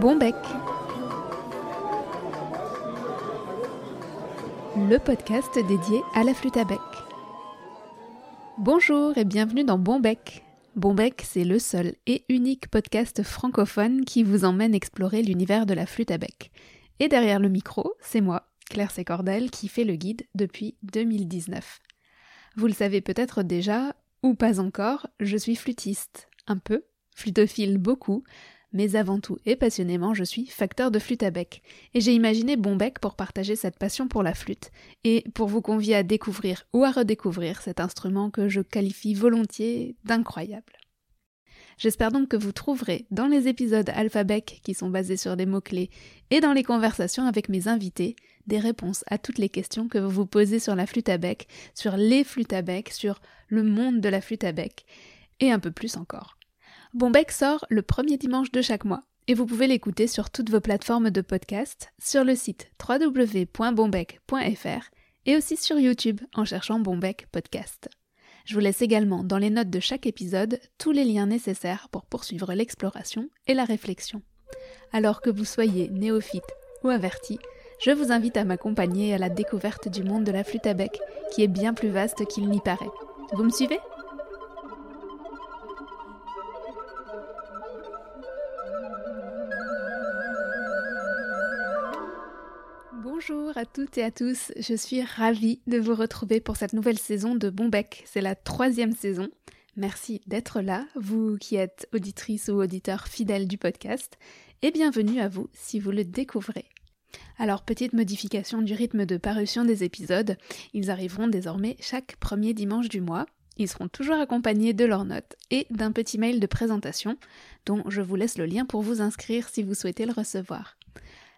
Bon bec. Le podcast dédié à la flûte à bec. Bonjour et bienvenue dans Bon bec. Bon bec, c'est le seul et unique podcast francophone qui vous emmène explorer l'univers de la flûte à bec. Et derrière le micro, c'est moi, Claire Sécordel, qui fait le guide depuis 2019. Vous le savez peut-être déjà, ou pas encore, je suis flûtiste. Un peu, flutophile beaucoup, mais avant tout et passionnément, je suis facteur de flûte à bec. Et j'ai imaginé Bon Bec pour partager cette passion pour la flûte, et pour vous convier à découvrir ou à redécouvrir cet instrument que je qualifie volontiers d'incroyable. J'espère donc que vous trouverez dans les épisodes Alphabec qui sont basés sur des mots-clés et dans les conversations avec mes invités des réponses à toutes les questions que vous vous posez sur la flûte à bec, sur les flûtes à bec, sur le monde de la flûte à bec et un peu plus encore. Bonbec sort le premier dimanche de chaque mois et vous pouvez l'écouter sur toutes vos plateformes de podcast, sur le site www.bonbec.fr et aussi sur YouTube en cherchant Bonbec Podcast. Je vous laisse également dans les notes de chaque épisode tous les liens nécessaires pour poursuivre l'exploration et la réflexion. Alors que vous soyez néophyte ou averti, je vous invite à m'accompagner à la découverte du monde de la flûte à bec, qui est bien plus vaste qu'il n'y paraît. Vous me suivez? Bonjour à toutes et à tous, je suis ravie de vous retrouver pour cette nouvelle saison de Bonbec. C'est la troisième saison. Merci d'être là, vous qui êtes auditrice ou auditeur fidèle du podcast, et bienvenue à vous si vous le découvrez. Alors, petite modification du rythme de parution des épisodes, ils arriveront désormais chaque premier dimanche du mois. Ils seront toujours accompagnés de leurs notes et d'un petit mail de présentation, dont je vous laisse le lien pour vous inscrire si vous souhaitez le recevoir.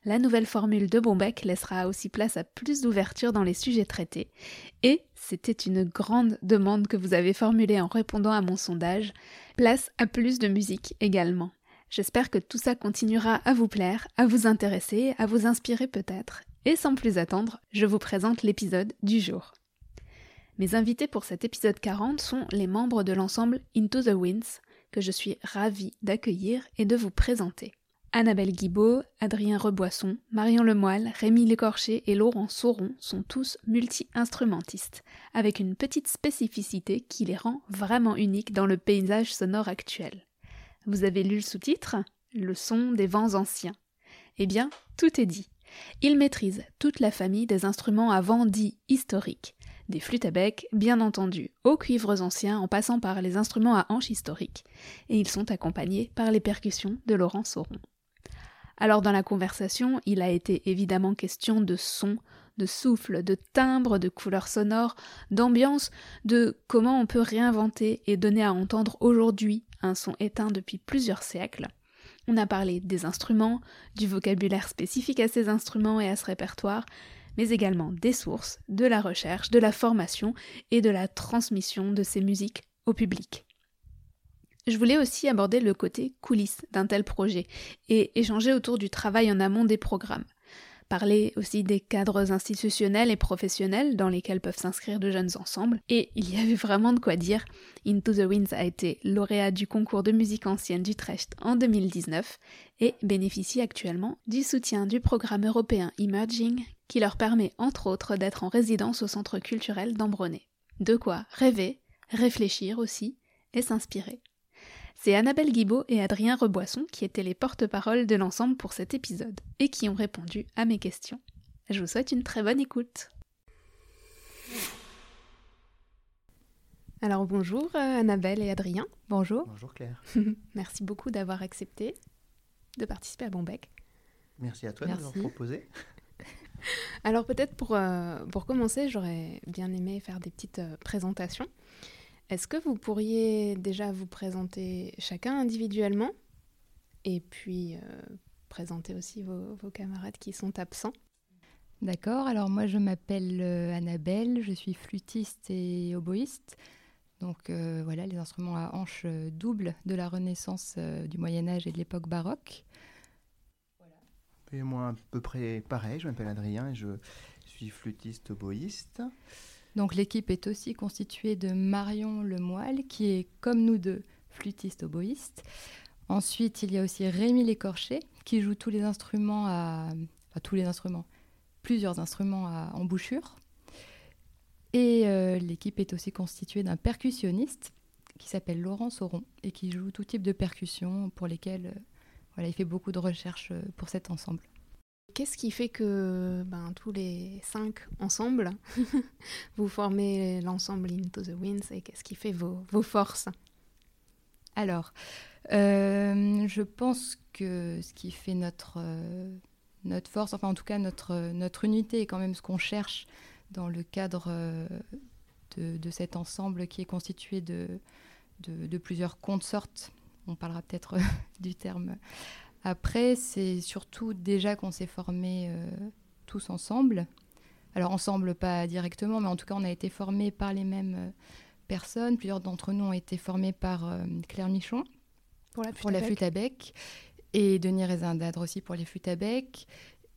La nouvelle formule de Bombec laissera aussi place à plus d'ouverture dans les sujets traités. Et c'était une grande demande que vous avez formulée en répondant à mon sondage. Place à plus de musique également. J'espère que tout ça continuera à vous plaire, à vous intéresser, à vous inspirer peut-être. Et sans plus attendre, je vous présente l'épisode du jour. Mes invités pour cet épisode 40 sont les membres de l'ensemble Into the Winds, que je suis ravie d'accueillir et de vous présenter. Annabelle Guibaud, Adrien Reboisson, Marion Lemoyle, Rémi Lecorché et Laurent Sauron sont tous multi-instrumentistes, avec une petite spécificité qui les rend vraiment uniques dans le paysage sonore actuel. Vous avez lu le sous-titre? Le son des vents anciens. Eh bien, tout est dit. Ils maîtrisent toute la famille des instruments à vent dits historiques, des flûtes à bec, bien entendu, aux cuivres anciens en passant par les instruments à hanches historiques, et ils sont accompagnés par les percussions de Laurent Sauron. Alors dans la conversation, il a été évidemment question de son, de souffle, de timbre, de couleurs sonores, d'ambiance, de comment on peut réinventer et donner à entendre aujourd'hui un son éteint depuis plusieurs siècles. On a parlé des instruments, du vocabulaire spécifique à ces instruments et à ce répertoire, mais également des sources, de la recherche, de la formation et de la transmission de ces musiques au public. Je voulais aussi aborder le côté coulisses d'un tel projet et échanger autour du travail en amont des programmes. Parler aussi des cadres institutionnels et professionnels dans lesquels peuvent s'inscrire de jeunes ensembles. Et il y avait vraiment de quoi dire. Into the Winds a été lauréat du concours de musique ancienne d'Utrecht en 2019 et bénéficie actuellement du soutien du programme européen Emerging qui leur permet entre autres d'être en résidence au centre culturel d'Ambronay. De quoi rêver, réfléchir aussi et s'inspirer. C'est Annabelle Guibaud et Adrien Reboisson qui étaient les porte-parole de l'ensemble pour cet épisode et qui ont répondu à mes questions. Je vous souhaite une très bonne écoute. Alors bonjour euh, Annabelle et Adrien. Bonjour. Bonjour Claire. Merci beaucoup d'avoir accepté de participer à Bonbec. Merci à toi de m'avoir proposé. Alors peut-être pour, euh, pour commencer, j'aurais bien aimé faire des petites euh, présentations. Est-ce que vous pourriez déjà vous présenter chacun individuellement et puis euh, présenter aussi vos, camarades qui sont absents? D'accord, alors moi je m'appelle euh, Annabelle, je suis flûtiste et oboïste. Donc euh, voilà, les instruments à hanches doubles de la Renaissance, du Moyen Âge et de l'époque baroque. Et moi à peu près pareil, je m'appelle Adrien et je suis flûtiste oboïste. Donc l'équipe est aussi constituée de Marion Lemoyle, qui est comme nous deux flûtiste oboïste. Ensuite, il y a aussi Rémi Lécorché qui joue tous les instruments à. Tous les instruments, plusieurs instruments à embouchure. Et euh, l'équipe est aussi constituée d'un percussionniste qui s'appelle Laurent Sauron et qui joue tout type de percussions pour lesquelles euh, voilà, il fait beaucoup de recherches euh, pour cet ensemble. Qu'est-ce qui fait que ben, tous les cinq ensemble, vous formez l'ensemble Into the Winds et qu'est-ce qui fait vos, vos forces? Alors, euh, je pense que ce qui fait notre, notre force, enfin en tout cas notre, notre unité et quand même ce qu'on cherche dans le cadre de, de, cet ensemble qui est constitué de, de, de plusieurs consortes. On parlera peut-être du terme après. C'est surtout déjà qu'on s'est formés euh, tous ensemble. Alors ensemble, pas directement, mais en tout cas, on a été formés par les mêmes euh, personnes. Plusieurs d'entre nous ont été formés par euh, Claire Michon pour la flûte, pour la flûte à bec et Denis Rézindadre aussi pour les flûtes à bec.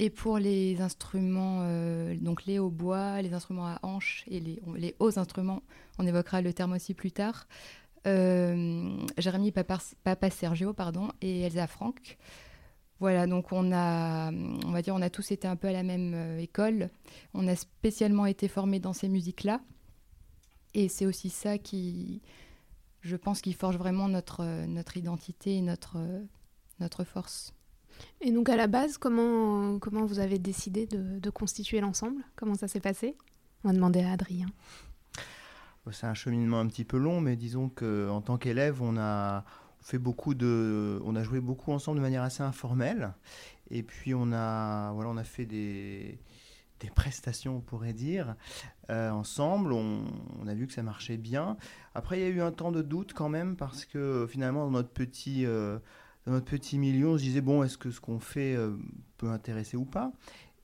Et pour les instruments, euh, donc les hautbois, les instruments à hanches et les, les, hauts instruments, on évoquera le terme aussi plus tard, Jérémy Papa, Sergio pardon, et Elsa Franck. Voilà, donc on a, on va dire, on a tous été un peu à la même euh, école. On a spécialement été formés dans ces musiques-là. Et c'est aussi ça qui, je pense, qui forge vraiment notre, notre identité et notre, notre force. Et donc à la base, comment, comment vous avez décidé de, de constituer l'ensemble? Comment ça s'est passé? On va demander à Adrien. C'est un cheminement un petit peu long, mais disons qu'en tant qu'élève, on a fait beaucoup de, on a joué beaucoup ensemble de manière assez informelle, et puis on a, voilà, on a fait des, des prestations, on pourrait dire, euh, ensemble. On, a vu que ça marchait bien. Après, il y a eu un temps de doute quand même parce que finalement, dans notre petit euh, dans notre petit milieu, on se disait bon, est-ce que ce qu'on fait euh, peut intéresser ou pas?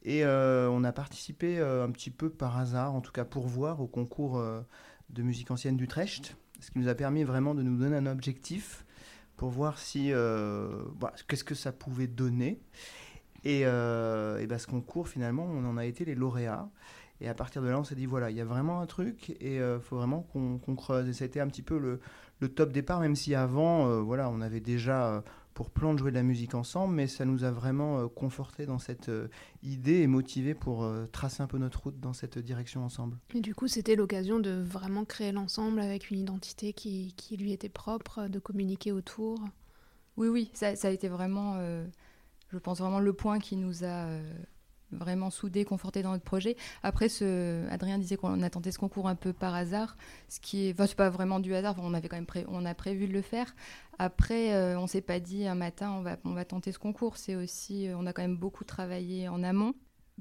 Et euh, on a participé un petit peu par hasard, en tout cas pour voir, au concours de musique ancienne d'Utrecht, ce qui nous a permis vraiment de nous donner un objectif pour voir si bah, qu'est-ce que ça pouvait donner. Et, et bah, ce concours, finalement, on en a été les lauréats. Et à partir de là, on s'est dit, voilà, il y a vraiment un truc et il euh, faut vraiment qu'on qu creuse. Et ça a été un petit peu le, le top départ, même si avant, euh, voilà, on avait déjà euh, pour plan de jouer de la musique ensemble, mais ça nous a vraiment conforté dans cette idée et motivé pour tracer un peu notre route dans cette direction ensemble. Et du coup, c'était l'occasion de vraiment créer l'ensemble avec une identité qui, qui, lui était propre, de communiquer autour. Oui, oui, ça, ça a été vraiment, je pense vraiment le point qui nous a vraiment soudé, conforté dans notre projet. Après, Adrien disait qu'on a tenté ce concours un peu par hasard, ce qui est, pas vraiment du hasard. On avait quand même, pré, on a prévu de le faire. Après, euh, on s'est pas dit un matin on va, on va tenter ce concours. C'est aussi, euh, on a quand même beaucoup travaillé en amont.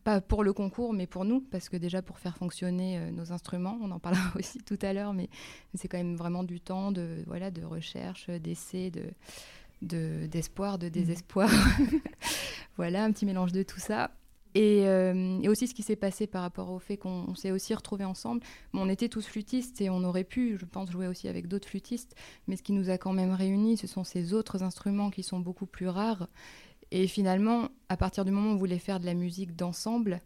Pas pour le concours, mais pour nous, parce que déjà pour faire fonctionner euh, nos instruments, on en parlera aussi tout à l'heure, mais, c'est quand même vraiment du temps de, voilà, de recherche, d'essai, de, d'espoir, de, de désespoir. voilà, un petit mélange de tout ça. Et, euh, et, aussi ce qui s'est passé par rapport au fait qu'on s'est aussi retrouvés ensemble. On était tous flûtistes et on aurait pu, je pense, jouer aussi avec d'autres flûtistes, mais ce qui nous a quand même réunis, ce sont ces autres instruments qui sont beaucoup plus rares. Et finalement, à partir du moment où on voulait faire de la musique d'ensemble,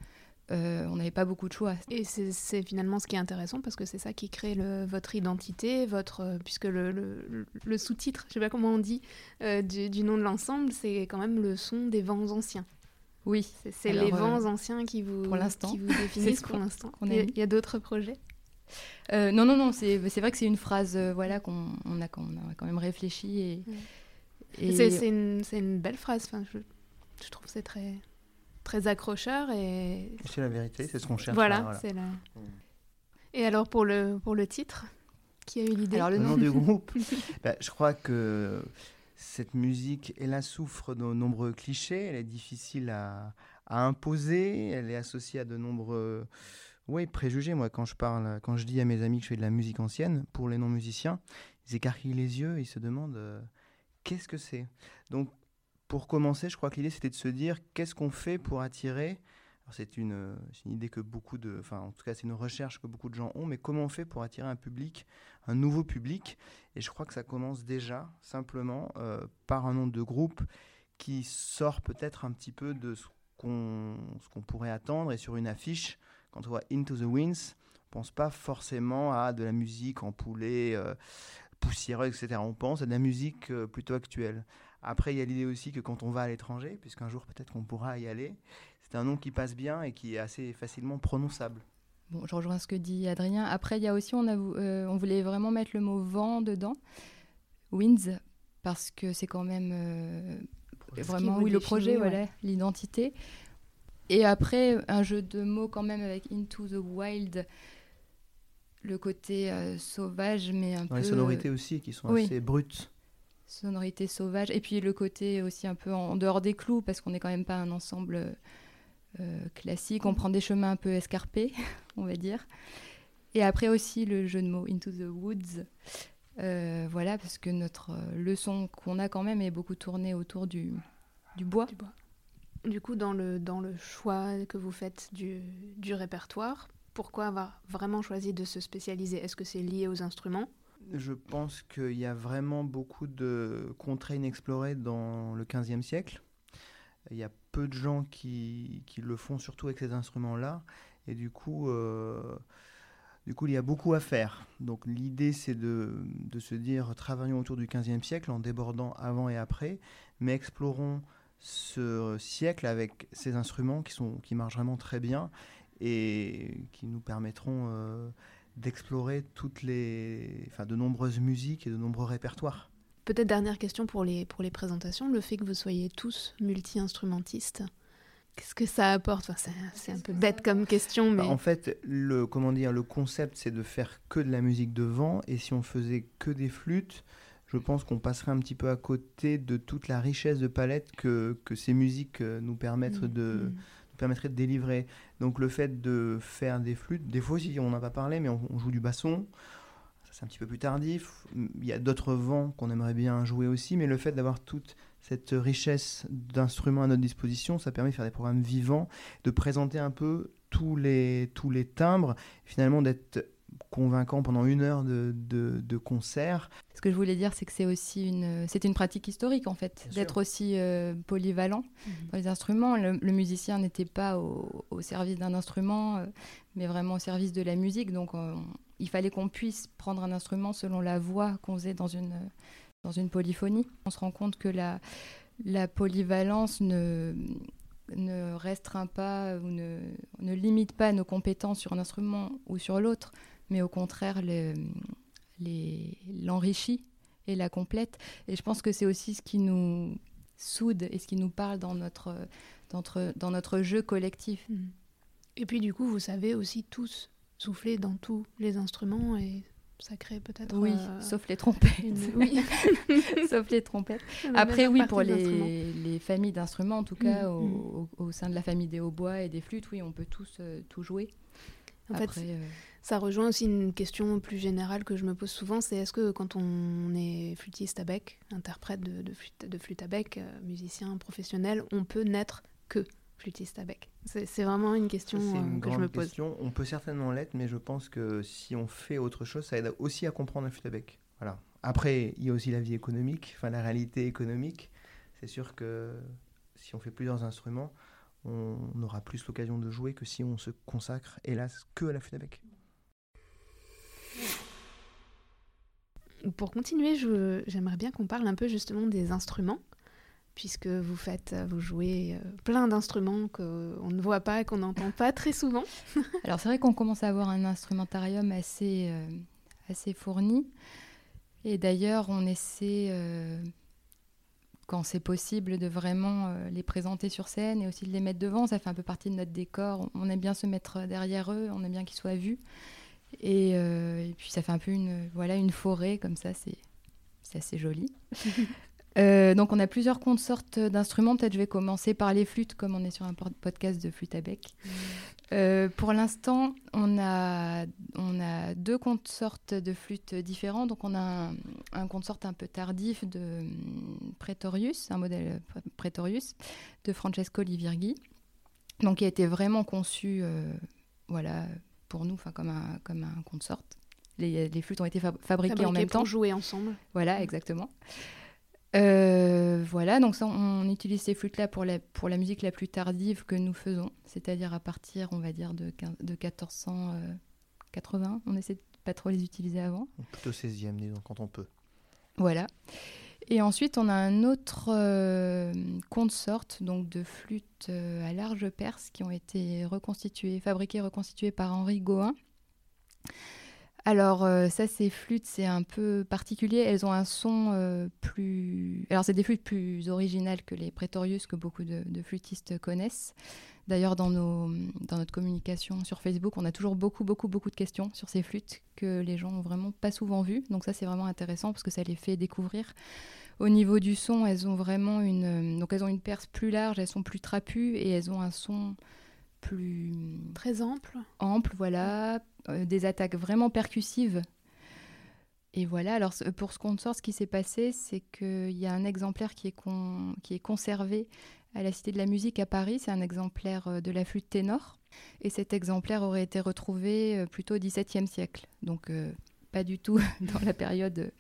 euh, on n'avait pas beaucoup de choix. Et c'est finalement ce qui est intéressant parce que c'est ça qui crée votre identité, euh, puisque le, sous-titre, je sais pas comment on dit, du nom de l'ensemble, c'est quand même le son des vents anciens. Oui, c'est les vents euh, anciens qui vous, pour qui vous définissent pour l'instant. Il y a, a d'autres projets? Euh, Non, non, non, c'est vrai que c'est une phrase euh, voilà, qu'on a, a, quand même réfléchi. Et, ouais. et... C'est une, une, belle phrase, enfin, je, je trouve c'est très, très accrocheur. et C'est la vérité, c'est ce qu'on cherche. Voilà, voilà. c'est la... Et alors pour le, pour le titre qui a eu l'idée? Alors le nom du groupe, bah, je crois que cette musique, elle souffre de nombreux clichés, elle est difficile à, à, imposer, elle est associée à de nombreux ouais, préjugés. Moi, quand je parle, quand je dis à mes amis que je fais de la musique ancienne, pour les non-musiciens, ils écarquillent les yeux, ils se demandent euh, qu'est-ce que c'est? Donc, pour commencer, je crois que l'idée c'était de se dire qu'est-ce qu'on fait pour attirer c'est une, idée que beaucoup de, enfin en tout cas c'est une recherche que beaucoup de gens ont, mais comment on fait pour attirer un public, un nouveau public? Et je crois que ça commence déjà simplement euh, par un nombre de groupes qui sort peut-être un petit peu de ce qu'on qu'on pourrait attendre. Et sur une affiche, quand on voit Into the Winds, on pense pas forcément à de la musique en poulet, euh, poussiéreuse, etc. On pense à de la musique euh, plutôt actuelle. Après, il y a l'idée aussi que quand on va à l'étranger, puisqu'un jour peut-être qu'on pourra y aller, c'est un nom qui passe bien et qui est assez facilement prononçable. Bon, je rejoins ce que dit Adrien. Après, il y a aussi, on, a, euh, on voulait vraiment mettre le mot vent dedans, winds, parce que c'est quand même euh, vraiment oui, le projet, voilà, l'identité. Et après, un jeu de mots quand même avec Into the Wild, le côté euh, sauvage, mais un peu. Les sonorités aussi qui sont assez brutes. Sonorités sauvages. Et puis le côté aussi un peu en dehors des clous, parce qu'on n'est quand même pas un ensemble euh, classique. On prend des chemins un peu escarpés, on va dire. Et après aussi le jeu de mots Into the Woods. Euh, voilà, parce que notre leçon qu'on a quand même est beaucoup tournée autour du, du bois. Du bois. Du coup, dans le, dans le choix que vous faites du, du répertoire, pourquoi avoir vraiment choisi de se spécialiser? Est-ce que c'est lié aux instruments? Je pense qu'il y a vraiment beaucoup de contrées inexplorées dans le XVe siècle. Il y a peu de gens qui, le font, surtout avec ces instruments-là. Et du coup, euh, du coup, il y a beaucoup à faire. Donc l'idée, c'est de, de, se dire, travaillons autour du XVe siècle en débordant avant et après, mais explorons ce siècle avec ces instruments qui, sont, qui marchent vraiment très bien et qui nous permettront euh, d'explorer toutes les, enfin, de nombreuses musiques et de nombreux répertoires. Peut-être dernière question pour les, pour les présentations, le fait que vous soyez tous multi-instrumentistes, qu'est-ce que ça apporte? Enfin, C'est un peu bête comme question, bah, mais... en fait, le, comment dire, le concept, c'est de faire que de la musique de vent, et si on faisait que des flûtes, je pense qu'on passerait un petit peu à côté de toute la richesse de palette que, que ces musiques euh, nous permettent mmh, de, mmh. nous permettraient de délivrer. Donc le fait de faire des flûtes, des fois aussi on n'a pas parlé, mais on, joue du basson, c'est un petit peu plus tardif. Il y a d'autres vents qu'on aimerait bien jouer aussi, mais le fait d'avoir toute cette richesse d'instruments à notre disposition, ça permet de faire des programmes vivants, de présenter un peu tous les, tous les timbres, finalement d'être convaincant pendant une heure de, de, concert. Ce que je voulais dire, c'est que c'est aussi une, c'est une pratique historique en fait, d'être aussi euh, polyvalent mhm. dans les instruments. Le, musicien n'était pas au, service d'un instrument, euh, mais vraiment au service de la musique. Donc il fallait qu'on puisse prendre un instrument selon la voix qu'on faisait dans une, dans une polyphonie. On se rend compte que la, la polyvalence ne, ne restreint pas ou ne, ne limite pas nos compétences sur un instrument ou sur l'autre, mais au contraire l'enrichit et la complète. Et je pense que c'est aussi ce qui nous soude et ce qui nous parle dans notre, dans notre, dans notre jeu collectif. Mmh. Et puis du coup, vous savez aussi tous souffler dans tous les instruments et ça crée peut-être. Oui, euh, sauf les trompettes. Oui, sauf les trompettes. Après, oui, pour les, les familles d'instruments, en tout cas, mmh, au, mmh. Au, sein de la famille des hautbois et des flûtes, oui, on peut tous euh, tout jouer. En fait, euh, ça rejoint aussi une question plus générale que je me pose souvent, c'est est-ce que quand on est flûtiste à bec, interprète de, de, flûte, de flûte, à bec, euh, musicien professionnel, on peut n'être que flûtiste à bec? C'est vraiment une question une euh, que je me pose. Question. On peut certainement l'être, mais je pense que si on fait autre chose, ça aide aussi à comprendre la flûte à bec. Voilà. Après, il y a aussi la vie économique, enfin la réalité économique. C'est sûr que si on fait plusieurs instruments, on aura plus l'occasion de jouer que si on se consacre, hélas, que à la flûte à bec. Pour continuer, j'aimerais bien qu'on parle un peu justement des instruments, puisque vous faites, vous jouez euh, plein d'instruments qu'on ne voit pas, qu'on n'entend pas très souvent. Alors c'est vrai qu'on commence à avoir un instrumentarium assez, euh, assez fourni. Et d'ailleurs, on essaie euh, quand c'est possible, de vraiment euh, les présenter sur scène et aussi de les mettre devant. Ça fait un peu partie de notre décor. On aime bien se mettre derrière eux, on aime bien qu'ils soient vus. Et, euh, et, puis ça fait un peu une, voilà, une forêt, comme ça, c'est assez joli. Euh, donc on a plusieurs consortes d'instruments. Peut-être je vais commencer par les flûtes, comme on est sur un podcast de flûte à bec. Mmh. Euh, pour l'instant, on a, on a deux consortes de flûtes différents. Donc on a un, un consort un peu tardif de hum, Pretorius, un modèle Pretorius de Francesco Livirghi, donc qui a été vraiment conçu, euh, voilà, pour nous, comme un, comme un consort. Les, les, flûtes ont été fabriquées en même pour temps. jouer ensemble. Voilà, exactement. Euh, voilà, donc ça, on utilise ces flûtes-là pour la, pour la musique la plus tardive que nous faisons, c'est-à-dire à partir, on va dire, de, de 1480. On essaie de pas trop les utiliser avant. Plutôt 16e, disons, quand on peut. Voilà. Et ensuite, on a un autre euh, consort, donc de flûtes euh, à large perce qui ont été reconstituées, fabriquées, reconstituées par Henri Gohin. Alors euh, ça, ces flûtes, c'est un peu particulier. Elles ont un son plus... Alors c'est des flûtes plus originales que les Pretorius que beaucoup de, flûtistes connaissent. D'ailleurs, dans, dans notre communication sur Facebook, on a toujours beaucoup, beaucoup, beaucoup de questions sur ces flûtes que les gens n'ont vraiment pas souvent vues. Donc ça, c'est vraiment intéressant parce que ça les fait découvrir. Au niveau du son, elles ont vraiment une, donc elles ont une perce plus large, elles sont plus trapues et elles ont un son plus très ample. Ample, voilà, euh, des attaques vraiment percussives. Et voilà, alors pour ce qu'on sort, ce qui s'est passé, c'est qu'il y a un exemplaire qui est, qui est conservé à la Cité de la Musique à Paris. C'est un exemplaire euh, de la flûte ténor. Et cet exemplaire aurait été retrouvé euh, plutôt au XVIIe siècle. Donc euh, pas du tout dans la période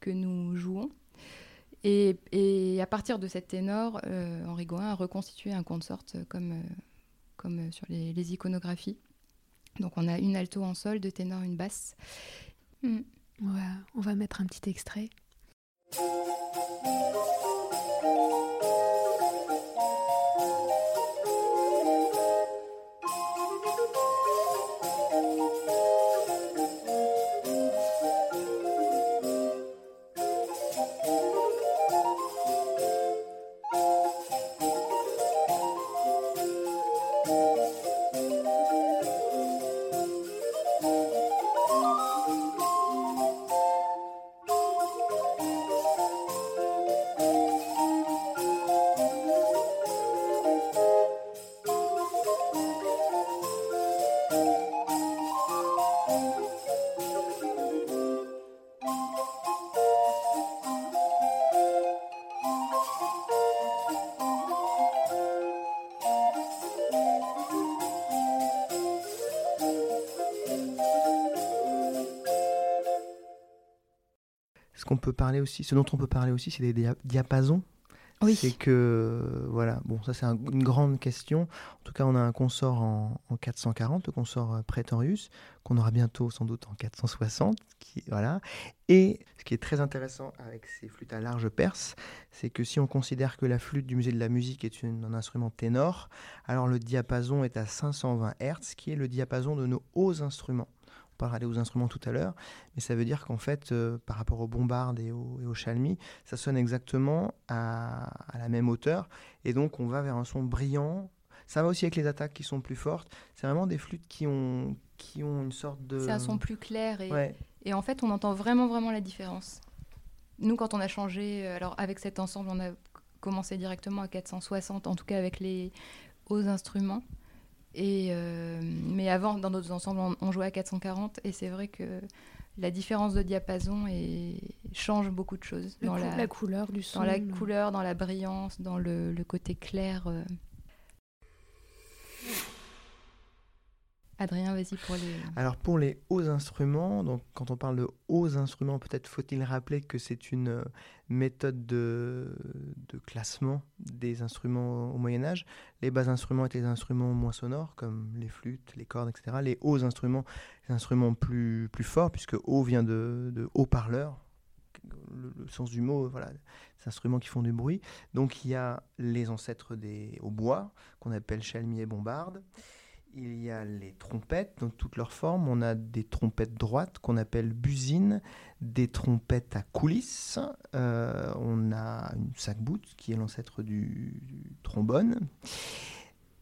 que nous jouons. Et, à partir de cette ténor, Henri Goin a reconstitué un consort comme, comme sur les, iconographies. Donc on a une alto en sol, deux ténors, une basse. Hmm. on va mettre un petit extrait. Peut parler aussi, ce dont on peut parler aussi, c'est des diapasons. Oui. C'est que, voilà, bon, ça c'est une grande question. En tout cas, on a un consort en, 440, le consort euh, Praetorius, qu'on aura bientôt sans doute en 460. Qui, voilà. Et ce qui est très intéressant avec ces flûtes à large perce, c'est que si on considère que la flûte du musée de la musique est un instrument ténor, alors le diapason est à 520 Hz, qui est le diapason de nos hauts instruments parlera des aux instruments tout à l'heure, mais ça veut dire qu'en fait, euh, par rapport aux bombardes et aux, et chalmis, ça sonne exactement à, la même hauteur, et donc on va vers un son brillant. Ça va aussi avec les attaques qui sont plus fortes. C'est vraiment des flûtes qui ont, qui ont une sorte de... C'est un son plus clair, et, et en fait, on entend vraiment, vraiment la différence. Nous, quand on a changé, euh, alors avec cet ensemble, on a commencé directement à 460, en tout cas avec les hauts instruments. Et, euh, mais avant, dans d'autres ensembles, on, jouait à 440 et c'est vrai que la différence de diapason change beaucoup de choses. dans la, couleur du son. Dans la couleur, dans la brillance, dans le, côté clair. Euh. Adrien, vas-y pour les. Alors pour les hauts instruments, donc quand on parle de hauts instruments, peut-être faut-il rappeler que c'est une euh, méthode de, de, classement des instruments au Moyen Âge. Les bas instruments étaient des instruments moins sonores, comme les flûtes, les cordes, etc. Les hauts instruments, des instruments plus, plus forts, puisque haut vient de, haut-parleur, le, sens du mot, voilà, des instruments qui font du bruit. Donc il y a les ancêtres des hautbois, qu'on appelle chalmiers et bombardes. Il y a les trompettes dans toutes leurs formes. On a des trompettes droites qu'on appelle buzines, des trompettes à coulisses. Euh, on a une sac-bout qui est l'ancêtre du, trombone.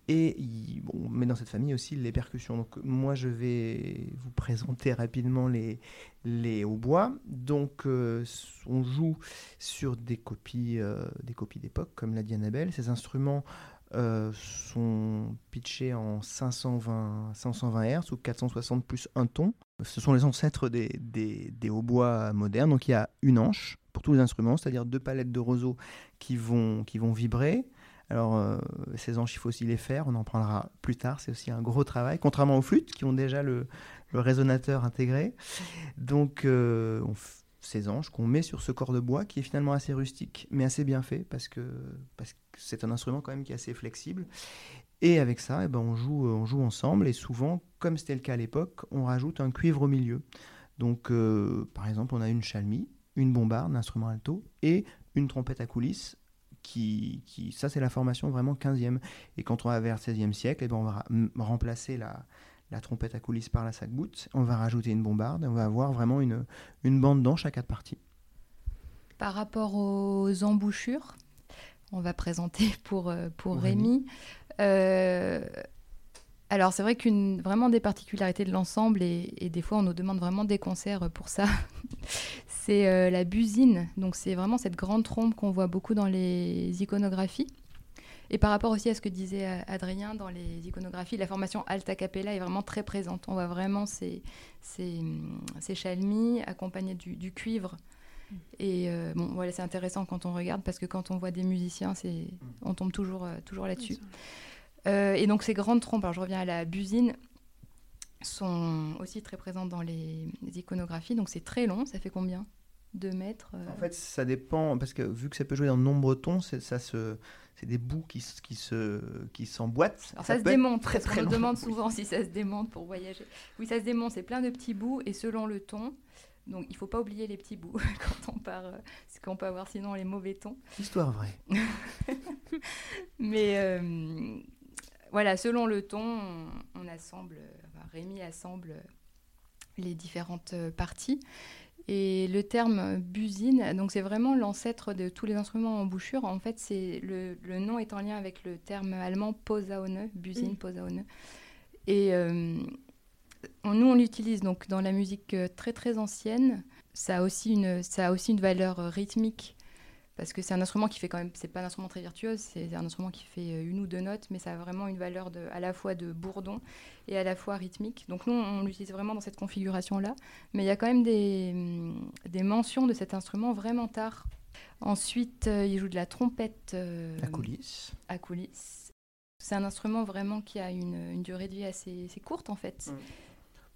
Et bon, mais dans cette famille aussi les percussions. Donc moi je vais vous présenter rapidement les, les hautbois. Donc euh, on joue sur des copies euh, des copies d'époque comme l'a dit Annabelle. Ces instruments euh, sont pitchés en 520, 520 Hz ou 460 plus un ton. Ce sont les ancêtres des, des, hautbois modernes. Donc il y a une hanche pour tous les instruments, c'est-à-dire deux palettes de roseaux qui vont, qui vont vibrer. Alors, euh, ces hanches, il faut aussi les faire, on en parlera plus tard, c'est aussi un gros travail, contrairement aux flûtes qui ont déjà le, le résonateur intégré. Donc, euh, on, ces anges qu'on met sur ce corps de bois qui est finalement assez rustique, mais assez bien fait parce que parce que c'est un instrument quand même qui est assez flexible. Et avec ça, eh ben, on, joue, on joue ensemble et souvent, comme c'était le cas à l'époque, on rajoute un cuivre au milieu. Donc, euh, par exemple, on a une chalmie une bombarde, un instrument alto, et une trompette à coulisses. Qui, qui ça, c'est la formation vraiment 15e. Et quand on va vers le 16e siècle, eh ben, on va remplacer la, la trompette à coulisses par la sac-boot. On va rajouter une bombarde on va avoir vraiment une, une bande d'anches à quatre parties. Par rapport aux embouchures, on va présenter pour, euh, pour Rémi. Euh, alors c'est vrai qu'une vraiment des particularités de l'ensemble et, des fois on nous demande vraiment des concerts pour ça. c'est euh, la busine, donc c'est vraiment cette grande trompe qu'on voit beaucoup dans les iconographies. Et par rapport aussi à ce que disait Adrien dans les iconographies, la formation alta capella est vraiment très présente. On voit vraiment ces, ces, ces chalmis accompagnés du cuivre et euh, bon, voilà, c'est intéressant quand on regarde parce que quand on voit des musiciens, c'est, on tombe toujours, euh, toujours là-dessus. Euh, et donc ces grandes trompes, alors je reviens à la busine, sont aussi très présentes dans les, iconographies. Donc c'est très long, ça fait combien 2 mètres En fait, ça dépend, parce que vu que ça peut jouer dans de nombreux tons, c'est, ça se, c'est des bouts qui, qui, se, qui s'emboîtent. Alors ça, se démonte, très, très on me demande souvent si ça se démonte pour voyager. Oui, ça se démonte, c'est plein de petits bouts, et selon le ton, donc il ne faut pas oublier les petits bouts quand on part, euh, ce qu'on peut avoir sinon les mauvais tons. Histoire vraie. Mais euh, voilà, selon le ton, on, assemble, Rémi assemble les différentes euh, parties. Et le terme busine, donc c'est vraiment l'ancêtre de tous les instruments en bouchure. En fait, c'est le, nom est en lien avec le terme allemand Posaune, busine, mm. Posaune. Et nous, on l'utilise donc dans la musique euh, très très ancienne. Ça a aussi une, ça a aussi une valeur euh, rythmique parce que c'est un instrument qui fait quand même, c'est pas un instrument très virtuose, c'est un instrument qui fait euh, une ou deux notes, mais ça a vraiment une valeur de, à la fois de bourdon et à la fois rythmique. Donc nous, on l'utilise vraiment dans cette configuration-là, mais il y a quand même des, mm, des mentions de cet instrument vraiment tard. Ensuite, il joue de la trompette à coulisses. À coulisses. C'est un instrument vraiment qui a une, une durée de vie assez, assez courte en fait. Mm.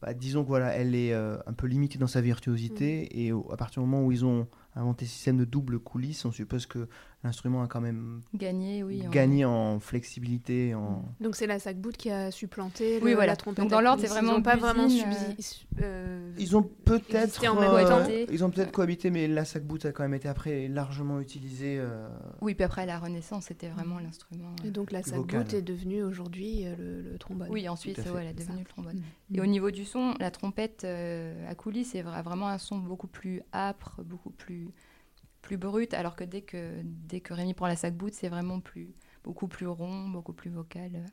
Bah, disons que voilà, elle est euh, un peu limitée dans sa virtuosité, mm. et à partir du moment où ils ont inventé ce système de double coulisse, on suppose que l'instrument a quand même gagné, oui, gagné en, flexibilité. En... Donc c'est la sac-boot qui a supplanté oui, voilà. la trompette. Donc dans l'ordre, c'est vraiment pas vraiment euh, euh, Ils ont peut-être euh, ils ont peut-être cohabité, mais la sac-boot a quand même été après largement utilisée. Oui, puis après la Renaissance, c'était vraiment l'instrument. Et donc la sac-boot est devenue aujourd'hui le, trombone. Oui, ensuite, elle est devenue le trombone. Mm. Et au niveau du son, la trompette à coulisses, c'est vraiment un son beaucoup plus âpre, beaucoup plus plus brute, alors que dès que, dès que Rémi prend la sac boot, c'est vraiment plus, beaucoup plus rond, beaucoup plus vocal.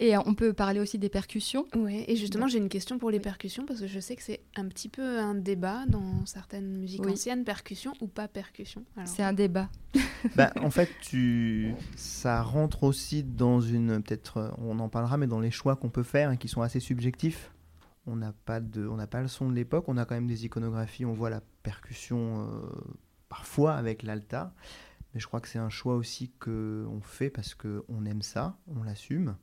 Et on peut parler aussi des percussions. Oui, et justement, j'ai une question pour les percussions, parce que je sais que c'est un petit peu un débat dans certaines musiques anciennes, percussion ou pas percussion. C'est un débat. bah, en fait, tu... ça rentre aussi dans une, peut-être, on en parlera, mais dans les choix qu'on peut faire, et qui sont assez subjectifs. On n'a pas, de... on pas le son de l'époque, on a quand même des iconographies, on voit la percussion... Euh, parfois avec l'alta. Mais je crois que c'est un choix aussi qu'on fait parce qu'on aime ça, on l'assume.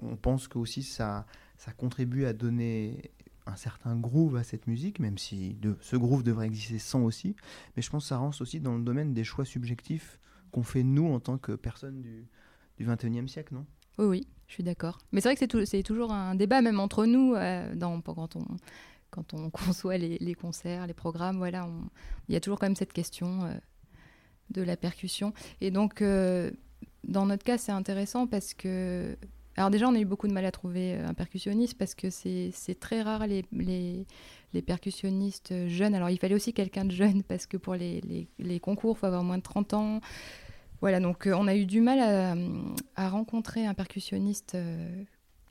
On pense que aussi ça, ça contribue à donner un certain groove à cette musique, même si ce groove devrait exister sans aussi. Mais je pense que ça rentre aussi dans le domaine des choix subjectifs qu'on fait nous en tant que personnes du, du 21e siècle, non? Oui, oui, je suis d'accord. Mais c'est vrai que c'est, toujours un débat, même entre nous, euh, quand on conçoit les, concerts, les programmes, voilà, il y a toujours quand même cette question euh, de la percussion. Et donc, euh, dans notre cas, c'est intéressant parce que... Alors déjà, on a eu beaucoup de mal à trouver un percussionniste parce que c'est très rare les, percussionnistes jeunes. Alors, il fallait aussi quelqu'un de jeune parce que pour les, les concours, il faut avoir moins de 30 ans. Voilà, donc on a eu du mal à, à rencontrer un percussionniste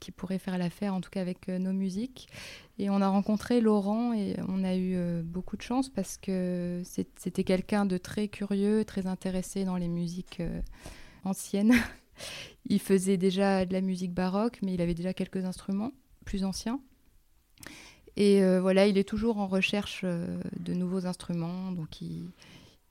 qui pourrait faire l'affaire, en tout cas avec euh, nos musiques. Et on a rencontré Laurent et on a eu euh, beaucoup de chance parce que c'était quelqu'un de très curieux, très intéressé dans les musiques euh, anciennes. il faisait déjà de la musique baroque, mais il avait déjà quelques instruments plus anciens. Et voilà, il est toujours en recherche de nouveaux instruments, donc il,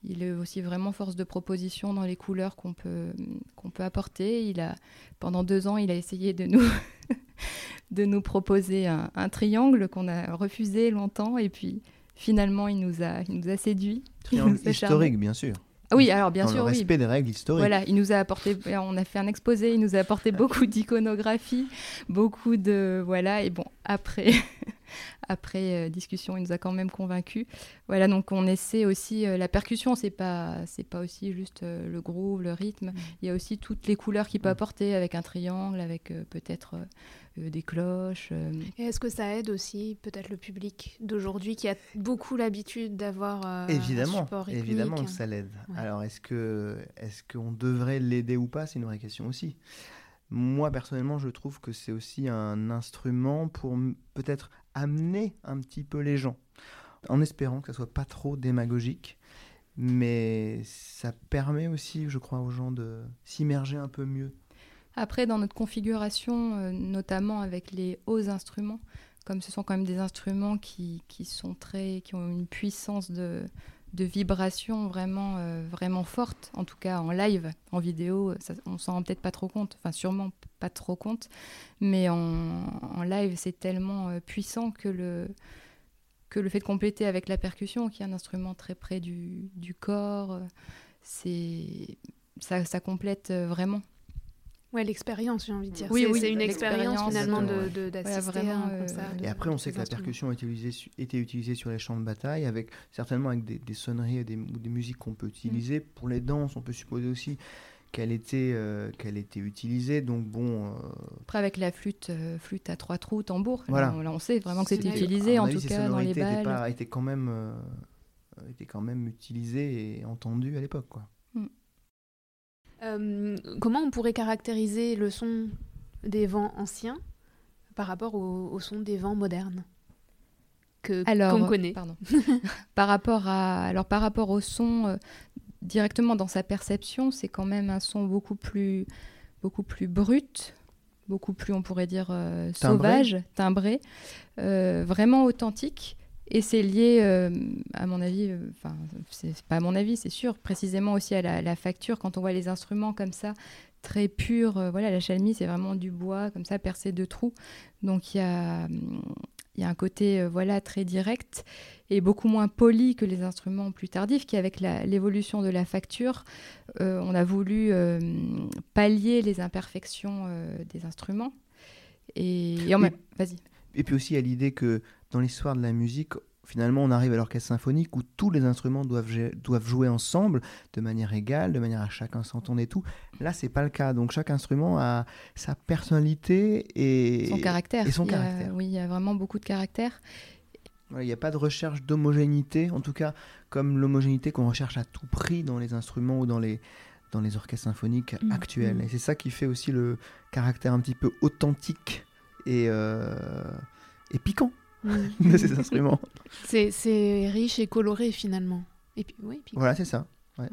il est aussi vraiment force de proposition dans les couleurs qu'on peut, qu'on peut apporter. Il a, pendant deux ans, il a essayé de nous, de nous proposer un, triangle qu'on a refusé longtemps. Et puis, finalement, il nous a, il nous a séduit. Triangle historique, bien sûr. Ah oui, alors bien sûr, le respect des règles historiques. Voilà, il nous a apporté, on a fait un exposé, il nous a apporté beaucoup d'iconographie, beaucoup de, voilà, et bon, après, après discussion, il nous a quand même convaincus. Voilà, donc on essaie aussi la percussion, c'est pas c'est pas aussi juste le groove, le rythme. Mm. Il y a aussi toutes les couleurs qu'il peut mm. apporter avec un triangle, avec peut-être euh, des cloches. Euh. Et est-ce que ça aide aussi peut-être le public d'aujourd'hui qui a beaucoup l'habitude d'avoir euh, évidemment, un support rythmique? Évidemment que ça l'aide. Alors est-ce que est-ce qu'on devrait l'aider ou pas? C'est une vraie question aussi. Moi personnellement, je trouve que c'est aussi un instrument pour peut-être amener un petit peu les gens, en espérant que ça soit pas trop démagogique mais ça permet aussi, je crois, aux gens de s'immerger un peu mieux. Après, dans notre configuration, euh, notamment avec les hauts instruments, comme ce sont quand même des instruments qui, qui sont très, qui ont une puissance de, de vibration vraiment, euh, vraiment forte, en tout cas en live, en vidéo, ça, on s'en rend peut-être pas trop compte, enfin sûrement pas trop compte, mais en, live c'est tellement euh, puissant que le, fait de compléter avec la percussion, qui est un instrument très près du, du corps, c'est ça, ça complète vraiment. Ouais, l'expérience, j'ai envie de dire. Oui, c'est, oui, c'est une expérience finalement de, d'assister à un euh, concert. et après, on sait que la percussion a été utilisée, était utilisée sur les champs de bataille, avec certainement avec des, sonneries et des, des, musiques qu'on peut utiliser. Mm. Pour les danses, on peut supposer aussi qu'elle était, euh, qu'elle était utilisée. Donc bon. Euh, après, avec la flûte, flûte à trois trous, tambour, voilà. là, on sait vraiment que c'était utilisé, en tout cas, dans les balles. Pas, était quand même, était quand même utilisé et entendu à l'époque, quoi. Euh, comment on pourrait caractériser le son des vents anciens par rapport au, son des vents modernes que qu'on connaît par rapport à alors par rapport au son euh, directement dans sa perception, c'est quand même un son beaucoup plus beaucoup plus brut, beaucoup plus on pourrait dire euh, sauvage, timbré, vraiment authentique. Et c'est lié, euh, à mon avis, euh, enfin, c'est pas à mon avis, c'est sûr, précisément aussi à la, facture. Quand on voit les instruments comme ça, très purs, euh, voilà, la chalmie, c'est vraiment du bois, comme ça, percé de trous. Donc il y a, y a un côté, voilà, très direct et beaucoup moins poli que les instruments plus tardifs, qui, avec l'évolution de la facture, on a voulu pallier les imperfections des instruments. Et, vas-y. Et puis aussi, il a l'idée que dans l'histoire de la musique, finalement, on arrive à l'orchestre symphonique où tous les instruments doivent, doivent jouer ensemble de manière égale, de manière à chacun s'entendre et tout. Là, c'est pas le cas. Donc, chaque instrument a sa personnalité et son caractère. Et son caractère. oui, il y a vraiment beaucoup de caractère. Il n'y a pas de recherche d'homogénéité, en tout cas comme l'homogénéité qu'on recherche à tout prix dans les instruments ou dans les, dans les orchestres symphoniques mm. actuels. Mm. Et c'est ça qui fait aussi le caractère un petit peu authentique et, euh, et piquant de ces instruments. C'est riche et coloré finalement. Et puis, oui, Voilà, c'est ça. Ouais.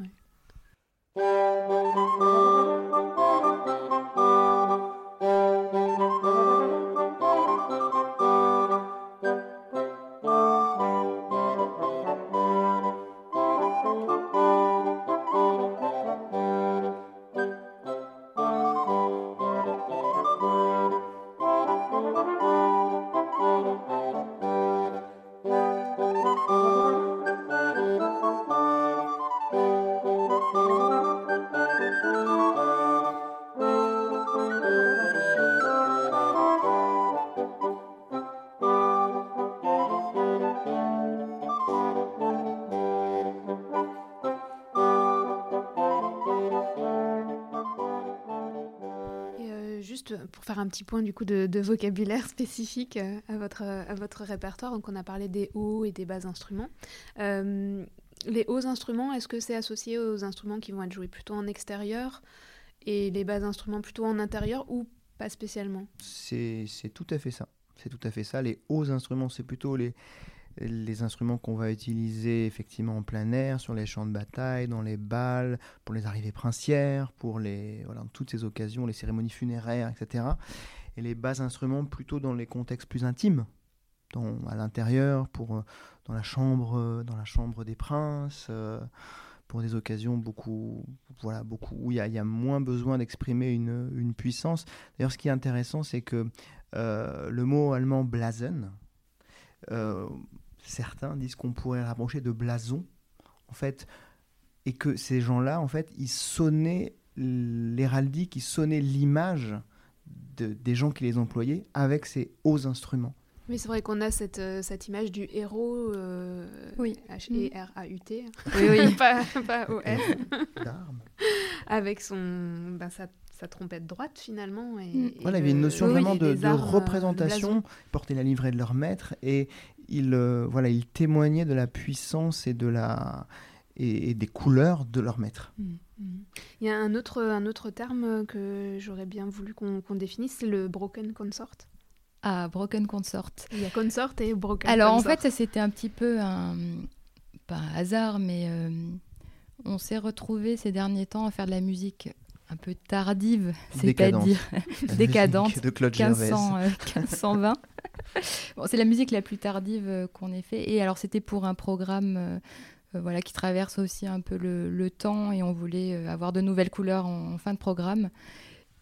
Un petit point du coup de, vocabulaire spécifique euh, à votre, à votre répertoire, donc on a parlé des hauts et des bas instruments. Euh, les hauts instruments, est-ce que c'est associé aux instruments qui vont être joués plutôt en extérieur et les bas instruments plutôt en intérieur ou pas spécialement? C'est tout à fait ça. C'est tout à fait ça. Les hauts instruments, c'est plutôt les, les instruments qu'on va utiliser effectivement en plein air, sur les champs de bataille, dans les balles, pour les arrivées princières, pour les, voilà, toutes ces occasions, les cérémonies funéraires, etc. Et les bas instruments plutôt dans les contextes plus intimes, dans, à l'intérieur, pour euh, dans la chambre, euh, dans la chambre des princes. Euh, pour des occasions beaucoup, voilà, beaucoup où il y, a moins besoin d'exprimer une, une, puissance. D'ailleurs, ce qui est intéressant, c'est que le mot allemand blasen, certains disent qu'on pourrait rapprocher de blason, en fait, et que ces gens-là, en fait, ils sonnaient l'héraldique, ils sonnaient l'image de, des gens qui les employaient avec ces hauts instruments. Oui, c'est vrai qu'on a cette, euh, cette image du héros, euh, oui. H-E-R-A-U-T, oui, oui. pas, pas O-S, avec son, ben, sa, sa, trompette droite finalement. Et, mm. voilà, il y avait une notion vraiment de, de, représentation, ils portaient la livrée de leur maître et ils, voilà, ils témoignaient de la puissance et, de la, et, des couleurs de leur maître. Mm. Mm. Il y a un autre, un autre terme que j'aurais bien voulu qu'on définisse, c'est le broken consort à Broken Consort. Il y a Consort et Broken Alors en fait, c'était un petit peu un, pas un hasard, mais euh, on s'est retrouvés ces derniers temps à faire de la musique un peu tardive, c'est-à-dire décadente, de Claude 1500, 1520. Euh, bon, c'est la musique la plus tardive euh, qu'on ait fait. Et alors c'était pour un programme voilà, qui traverse aussi un peu le, temps et on voulait avoir de nouvelles couleurs en fin de programme.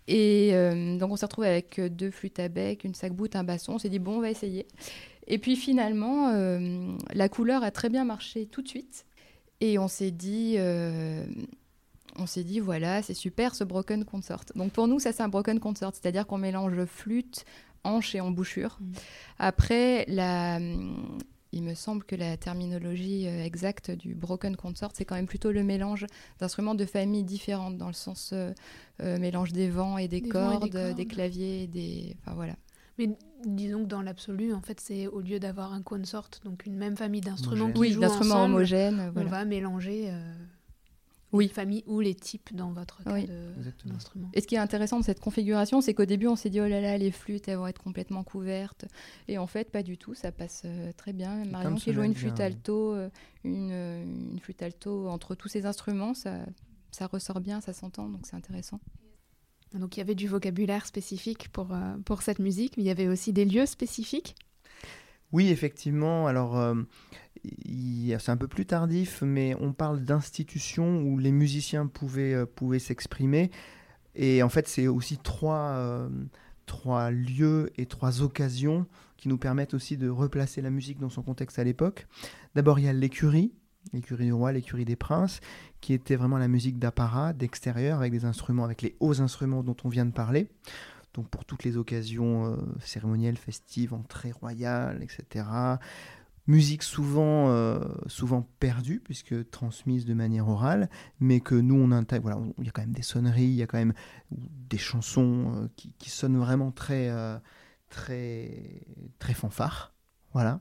Et euh, donc on s'est retrouvé avec euh, deux flûtes à bec, une sac-boute, un basson. On s'est dit, bon, on va essayer. Et puis finalement, euh, la couleur a très bien marché tout de suite. Et on s'est dit, on s'est dit, voilà, c'est super ce broken consort. Donc pour nous, ça c'est un broken consort, c'est-à-dire qu'on mélange flûte, hanche et embouchure. Mmh. Après, la, il me semble que la terminologie euh, exacte du broken consort, c'est quand même plutôt le mélange d'instruments de familles différentes, dans le sens euh, euh, mélange des vents et des, cordes, des, claviers, et des. Enfin voilà. Mais disons que dans l'absolu, en fait, c'est au lieu d'avoir un consort, donc une même famille d'instruments qui oui, jouent ensemble, homogènes, on va mélanger oui. famille ou les types dans votre cas d'instrument. Et ce qui est intéressant de cette configuration, c'est qu'au début, on s'est dit, oh là là, les flûtes, elles vont être complètement couvertes. Et en fait, pas du tout, ça passe euh, très bien. Marion qui joue une flûte alto, euh, une, euh, une, flûte alto entre tous ces instruments, ça, ça ressort bien, ça s'entend, donc c'est intéressant. Donc il y avait du vocabulaire spécifique pour, pour cette musique, mais il y avait aussi des lieux spécifiques? Oui, effectivement. Alors, c'est un peu plus tardif, mais on parle d'institutions où les musiciens pouvaient, euh, s'exprimer. Et en fait, c'est aussi trois, euh, trois lieux et trois occasions qui nous permettent aussi de replacer la musique dans son contexte à l'époque. D'abord, il y a l'écurie, l'écurie du roi, l'écurie des princes, qui était vraiment la musique d'apparat, d'extérieur, avec les hauts instruments dont on vient de parler. Donc pour toutes les occasions euh, cérémonielles, festives, entrées royales, etc musique souvent, euh, souvent perdue, puisque transmise de manière orale, mais que nous, on intègre. Voilà, il y a quand même des sonneries, il y a quand même des chansons euh, qui, sonnent vraiment très, euh, très, très fanfare. Voilà.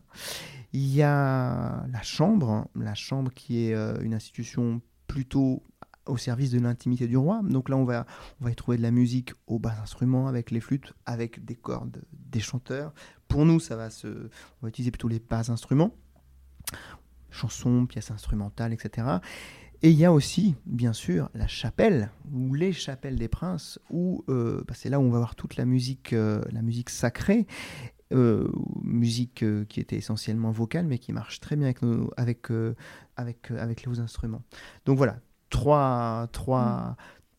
Il y a la chambre, la chambre qui est une institution plutôt au service de l'intimité du roi. Donc là, on va, on va y trouver de la musique aux bas instruments, avec les flûtes, avec des cordes, des chanteurs. Pour nous, ça va se, on va utiliser plutôt les bas instruments, chansons, pièces instrumentales, etc. Et il y a aussi, bien sûr, la chapelle, ou les chapelles des princes, où euh, bah, c'est là où on va voir toute la musique, euh, la musique sacrée, euh, musique qui était essentiellement vocale, mais qui marche très bien avec, avec, avec, avec les instruments. Donc voilà, trois, trois, mm.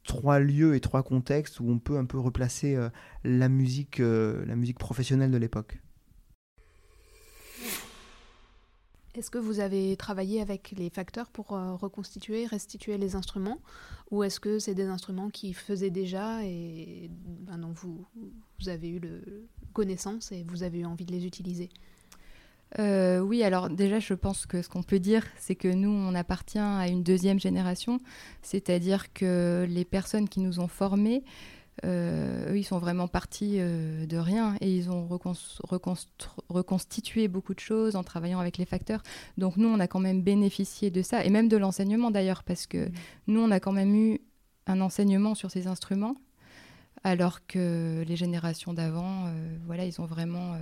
Trois lieux et trois contextes où on peut un peu replacer euh, la, musique, euh, la musique professionnelle de l'époque. Est-ce que vous avez travaillé avec les facteurs pour euh, reconstituer, restituer les instruments? Ou est-ce que c'est des instruments qui faisaient déjà et ben dont vous, vous avez eu le connaissance et vous avez eu envie de les utiliser? Euh, oui, alors déjà, je pense que ce qu'on peut dire, c'est que nous, on appartient à une deuxième génération, c'est-à-dire que les personnes qui nous ont formés, euh, eux, ils sont vraiment partis euh, de rien et ils ont reconstitué beaucoup de choses en travaillant avec les facteurs. Donc nous, on a quand même bénéficié de ça, et même de l'enseignement d'ailleurs, parce que mmh. nous, on a quand même eu un enseignement sur ces instruments, alors que les générations d'avant, voilà, ils ont vraiment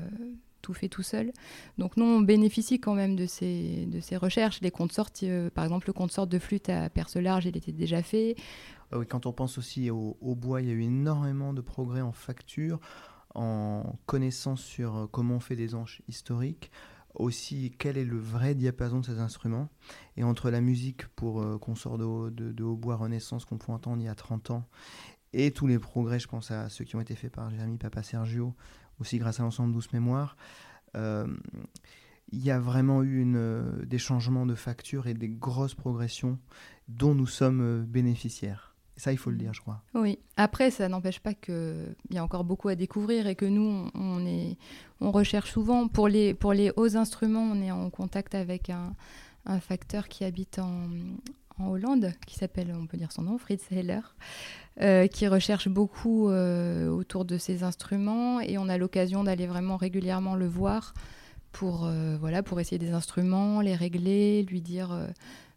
tout fait tout seul. Donc nous, on bénéficie quand même de ces, de ces recherches. Les comptes euh, par exemple, le compte de flûte à perce large, il était déjà fait. Ah quand on pense aussi au, bois, il y a eu énormément de progrès en facture, en connaissance sur euh, comment on fait des anches historiques, aussi quel est le vrai diapason de ces instruments? Et entre la musique pour euh, consort de, de, hautbois Renaissance qu'on pouvait entendre il y a 30 ans, et tous les progrès, je pense à ceux qui ont été faits par Jérémy Papa Sergio, aussi grâce à l'ensemble Douce Mémoire. Euh, il y a vraiment eu euh, des changements de facture et des grosses progressions dont nous sommes euh, bénéficiaires. ça, il faut le dire, je crois. Oui. Après, ça n'empêche pas qu'il y a encore beaucoup à découvrir et que nous, on, est, on recherche souvent. Pour les, pour les hauts instruments, on est en contact avec un facteur qui habite en, en Hollande, qui s'appelle, on peut dire son nom, Fritz Heller, euh, qui recherche beaucoup euh, autour de ces instruments. Et on a l'occasion d'aller vraiment régulièrement le voir pour, euh, voilà, pour essayer des instruments, les régler, lui dire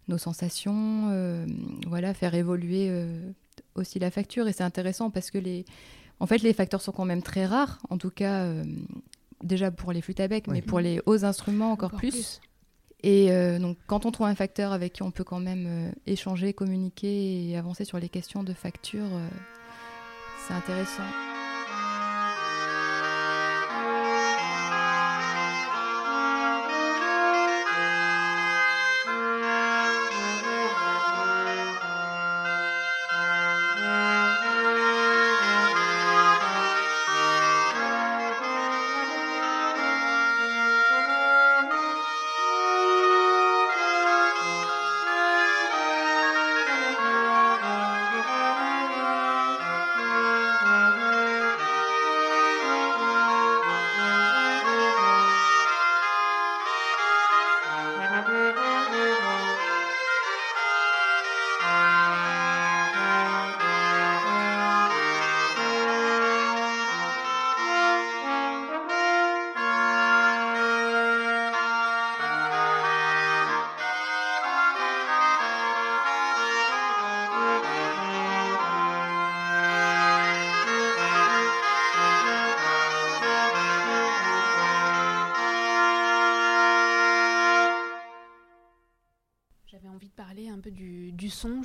nos sensations, voilà, faire évoluer aussi la facture. Et c'est intéressant parce que les, en fait, les facteurs sont quand même très rares, en tout cas déjà pour les flûtes à bec, mais pour les hauts instruments encore, plus. Et donc, quand on trouve un facteur avec qui on peut quand même échanger, communiquer et avancer sur les questions de facture, c'est intéressant.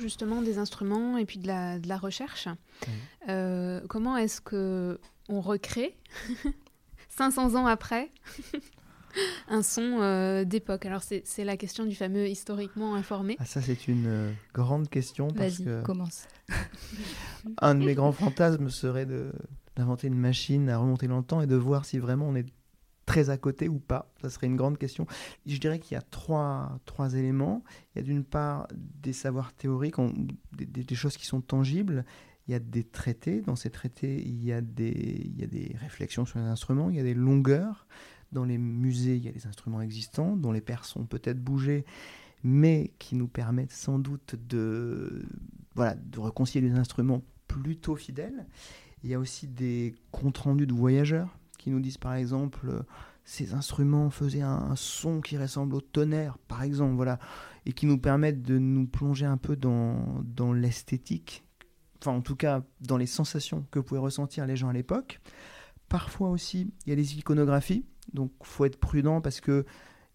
Justement des instruments et puis de la, de la recherche. Euh, comment est-ce que on recrée 500 ans après un son euh, d'époque? Alors c'est la question du fameux historiquement informé. Ah, ça c'est une euh, grande question Vas-y, commence. un de mes grands fantasmes serait d'inventer une machine à remonter dans le temps et de voir si vraiment on est très à côté ou pas? Ça serait une grande question. Je dirais qu'il y a trois, trois éléments. Il y a d'une part des savoirs théoriques, des, choses qui sont tangibles. Il y a des traités. Dans ces traités, il y, a des, il y a des réflexions sur les instruments. Il y a des longueurs. Dans les musées, il y a des instruments existants dont les paires sont peut-être bougés, mais qui nous permettent sans doute de, voilà, de reconcilier des instruments plutôt fidèles. Il y a aussi des comptes rendus de voyageurs qui nous disent par exemple euh, ces instruments faisaient un, son qui ressemble au tonnerre, par exemple, voilà, et qui nous permettent de nous plonger un peu dans, dans l'esthétique, enfin en tout cas dans les sensations que pouvaient ressentir les gens à l'époque. Parfois aussi, il y a des iconographies, donc faut être prudent parce que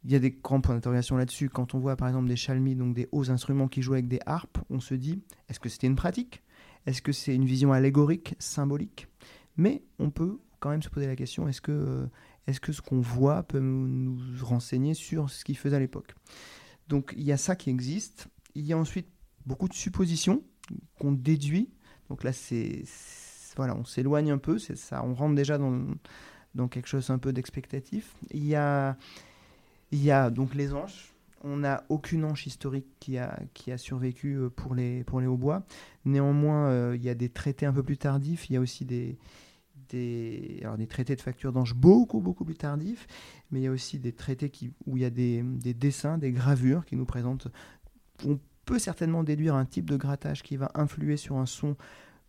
il y a des grands points d'interrogation là-dessus. Quand on voit par exemple des chalmis, donc des hauts instruments qui jouent avec des harpes, on se dit est-ce que c'était une pratique? Est-ce que c'est une vision allégorique, symbolique? Mais on peut quand même se poser la question est-ce que, euh, est-ce que ce qu'on voit peut nous renseigner sur ce qu'il faisait à l'époque? Donc il y a ça qui existe. Il y a ensuite beaucoup de suppositions qu'on déduit. Donc là, c'est voilà, on s'éloigne un peu. Ça, on rentre déjà dans, dans quelque chose un peu d'expectatif. Il y a, il y a donc les anges. On n'a aucune anche historique qui a, qui a survécu euh, pour les, pour les hautbois. Néanmoins, euh, il y a des traités un peu plus tardifs. Il y a aussi des, des, alors des traités de facture d'ange beaucoup, beaucoup plus tardifs, mais il y a aussi des traités qui, où il y a des, des dessins, des gravures qui nous présentent. On peut certainement déduire un type de grattage qui va influer sur un son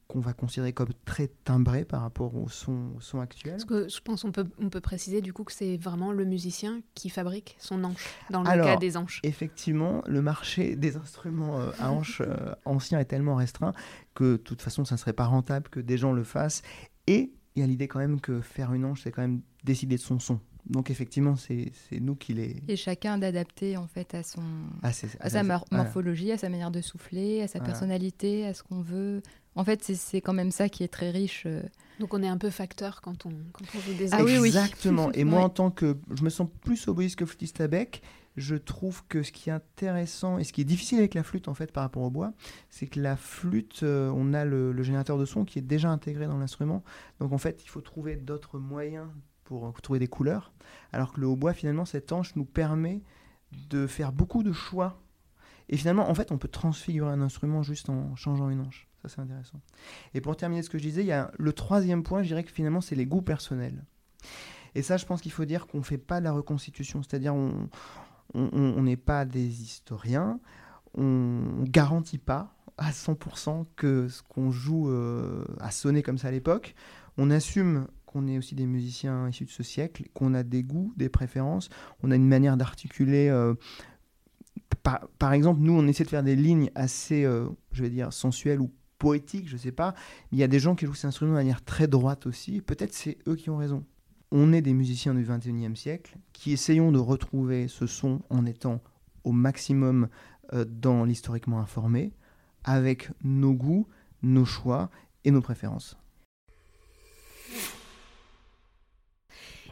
qu'on va considérer comme très timbré par rapport au son, au son actuel. Parce que je pense qu'on peut, on peut préciser du coup que c'est vraiment le musicien qui fabrique son anche, dans le cas des anches. Effectivement, le marché des instruments euh, à anches euh, anciens est tellement restreint que de toute façon, ça ne serait pas rentable que des gens le fassent. Et il y a l'idée quand même que faire une ange, c'est quand même décider de son son. Donc effectivement, c'est nous qui les... Et chacun d'adapter en fait à, son, à, sa morphologie, à sa manière de souffler, à sa personnalité, à ce qu'on veut. En fait, c'est quand même ça qui est très riche. Euh. Donc on est un peu facteur quand on, quand on joue des ah, oui, Exactement. Et moi, en tant que... Je me sens plus oboïste que flûtiste à bec je trouve que ce qui est intéressant et ce qui est difficile avec la flûte en fait par rapport au bois, c'est que la flûte, euh, on a le, générateur de son qui est déjà intégré dans l'instrument. Donc en fait, il faut trouver d'autres moyens pour trouver des couleurs. Alors que le hautbois, finalement, cette hanche nous permet de faire beaucoup de choix Et finalement, en fait, on peut transfigurer un instrument juste en changeant une hanche. Ça, c'est intéressant. Et pour terminer ce que je disais, il y a le troisième point, je dirais que finalement, c'est les goûts personnels. Et ça, je pense qu'il faut dire qu'on ne fait pas de la reconstitution. C'est-à-dire, on n'est pas des historiens, on ne garantit pas à 100% que ce qu'on joue euh, a sonné comme ça à l'époque. On assume qu'on est aussi des musiciens issus de ce siècle, qu'on a des goûts, des préférences, on a une manière d'articuler. Euh, par, exemple, nous, on essaie de faire des lignes assez, euh, je vais dire, sensuelles ou poétiques, je ne sais pas. Il y a des gens qui jouent cet instrument de manière très droite aussi. Peut-être c'est eux qui ont raison. On est des musiciens du 21e siècle qui essayons de retrouver ce son en étant au maximum dans l'historiquement informé, avec nos goûts, nos choix et nos préférences.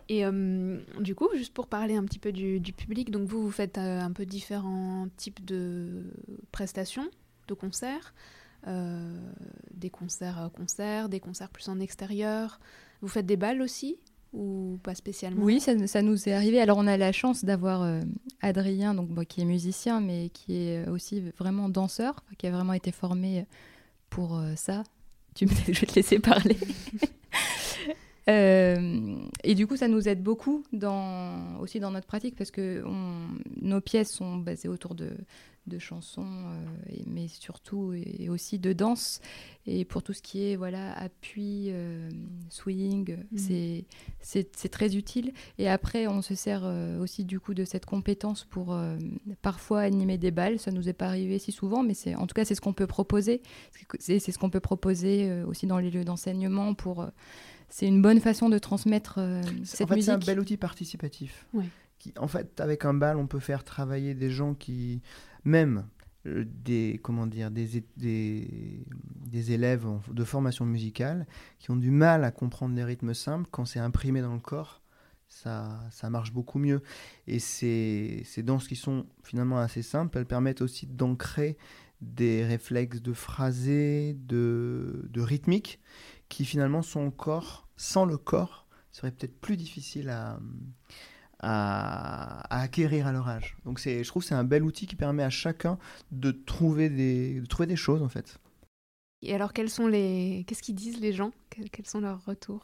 Et euh, du coup, juste pour parler un petit peu du, public, donc vous, vous faites euh, un peu différents types de prestations, de concerts, euh, des concerts concerts, des concerts plus en extérieur. Vous faites des balles aussi ou pas spécialement? Oui, ça, nous est arrivé. Alors on a la chance d'avoir Adrien, donc qui est musicien, mais qui est aussi vraiment danseur, qui a vraiment été formé pour ça. Tu me... je vais te laisser parler. Euh, et du coup, ça nous aide beaucoup dans, aussi dans notre pratique parce que nos pièces sont basées autour de, de chansons, euh, mais surtout et aussi de danse. Et pour tout ce qui est voilà appui, euh, swing, mmh. c'est très utile. Et après, on se sert aussi du coup de cette compétence pour parfois animer des balles. Ça nous est pas arrivé si souvent, mais c'est en tout cas c'est ce qu'on peut proposer. C'est ce qu'on peut proposer aussi dans les lieux d'enseignement pour c'est une bonne façon de transmettre euh, cette en fait, C'est un bel outil participatif. Qui, en fait, avec un bal, on peut faire travailler des gens qui, même euh, des, comment dire, des, des, des, élèves de formation musicale, qui ont du mal à comprendre des rythmes simples, quand c'est imprimé dans le corps, ça, ça marche beaucoup mieux. Et ces, ces danses qui sont finalement assez simples, elles permettent aussi d'ancrer des réflexes de phrasé, de, de rythmique, qui finalement son corps, sans le corps, serait peut-être plus difficile à, à, acquérir à leur âge. Donc c'est, je trouve que c'est un bel outil qui permet à chacun de trouver des, de trouver des choses en fait. Et alors quels sont les, qu'est-ce qu'ils disent les gens? Quels, sont leurs retours?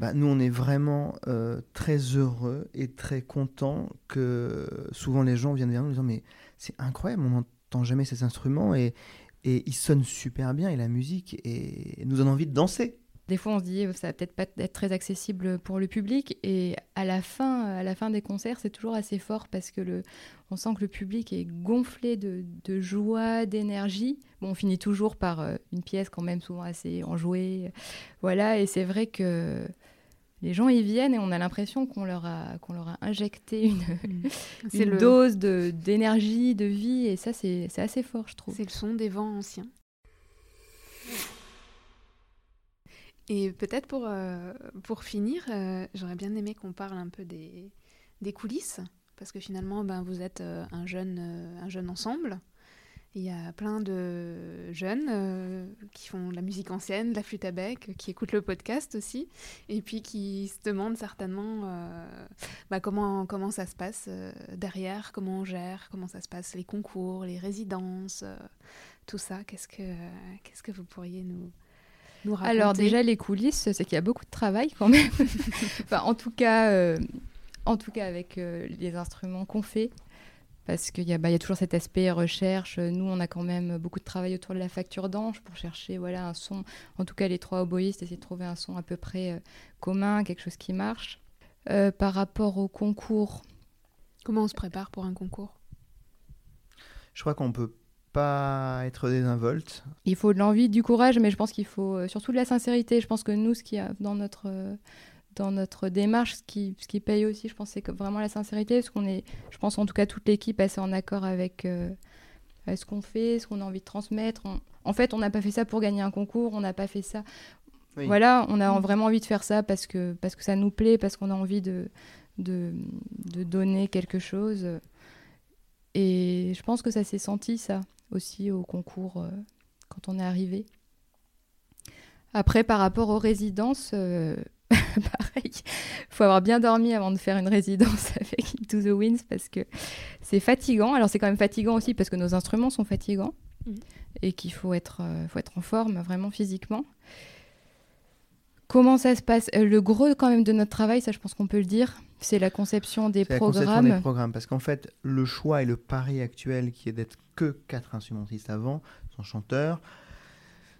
Bah, nous, on est vraiment euh, très heureux et très contents que souvent les gens viennent vers nous en disant mais c'est incroyable, on n'entend jamais ces instruments et, et il sonne super bien et la musique et nous donne envie de danser. Des fois, on se dit ça va peut-être pas être très accessible pour le public et à la fin, à la fin des concerts, c'est toujours assez fort parce que le, on sent que le public est gonflé de, de joie, d'énergie. Bon, on finit toujours par euh, une pièce quand même souvent assez enjouée, voilà. Et c'est vrai que les gens y viennent et on a l'impression qu'on leur a qu'on leur a injecté une, mm. dose de d'énergie, de vie et ça c'est assez fort je trouve. C'est le son des vents anciens. Et peut-être pour, euh, pour finir, euh, j'aurais bien aimé qu'on parle un peu des, des coulisses, parce que finalement, ben, vous êtes euh, un, jeune, un jeune ensemble. Il y a plein de jeunes euh, qui font de la musique ancienne, de la flûte à bec, qui écoutent le podcast aussi, et puis qui se demandent certainement euh, bah, comment, comment ça se passe euh, derrière, comment on gère, comment ça se passe, les concours, les résidences, tout ça. Qu'est-ce que, qu'est-ce que vous pourriez nous, raconter? Alors déjà, les coulisses, c'est qu'il y a beaucoup de travail quand même. en tout cas, en tout cas avec les instruments qu'on fait parce qu'il y, bah, y, a toujours cet aspect recherche. Nous, on a quand même beaucoup de travail autour de la facture d'ange pour chercher voilà, un son, en tout cas les trois oboïstes, essayer de trouver un son à peu près euh, commun, quelque chose qui marche. Euh, par rapport au concours. Comment on se prépare pour un concours? Je crois qu'on peut pas être désinvolte. Il faut de l'envie, du courage, mais je pense qu'il faut euh, surtout de la sincérité. Je pense que nous, ce qui a dans notre dans notre démarche, ce qui, ce qui paye aussi, je pense, c'est vraiment la sincérité, parce qu'on est, je pense en tout cas toute l'équipe assez en accord avec, euh, ce qu'on fait, ce qu'on a envie de transmettre. en fait, on n'a pas fait ça pour gagner un concours, on n'a pas fait ça. Voilà, on a vraiment envie de faire ça parce que, parce que ça nous plaît, parce qu'on a envie de, de, de, donner quelque chose. Et je pense que ça s'est senti, ça, aussi au concours euh, quand on est arrivé. Après, par rapport aux résidences, euh, pareil. Il faut avoir bien dormi avant de faire une résidence avec Into the Winds parce que c'est fatigant. Alors c'est quand même fatigant aussi parce que nos instruments sont fatigants mm. et qu'il faut être, euh, faut être en forme vraiment physiquement. Comment ça se passe? Euh, Le gros quand même de notre travail, ça je pense qu'on peut le dire, c'est la conception des programmes. La conception des programmes, parce qu'en fait, le choix et le pari actuel qui est d'être que quatre instrumentistes avant, sans chanteur,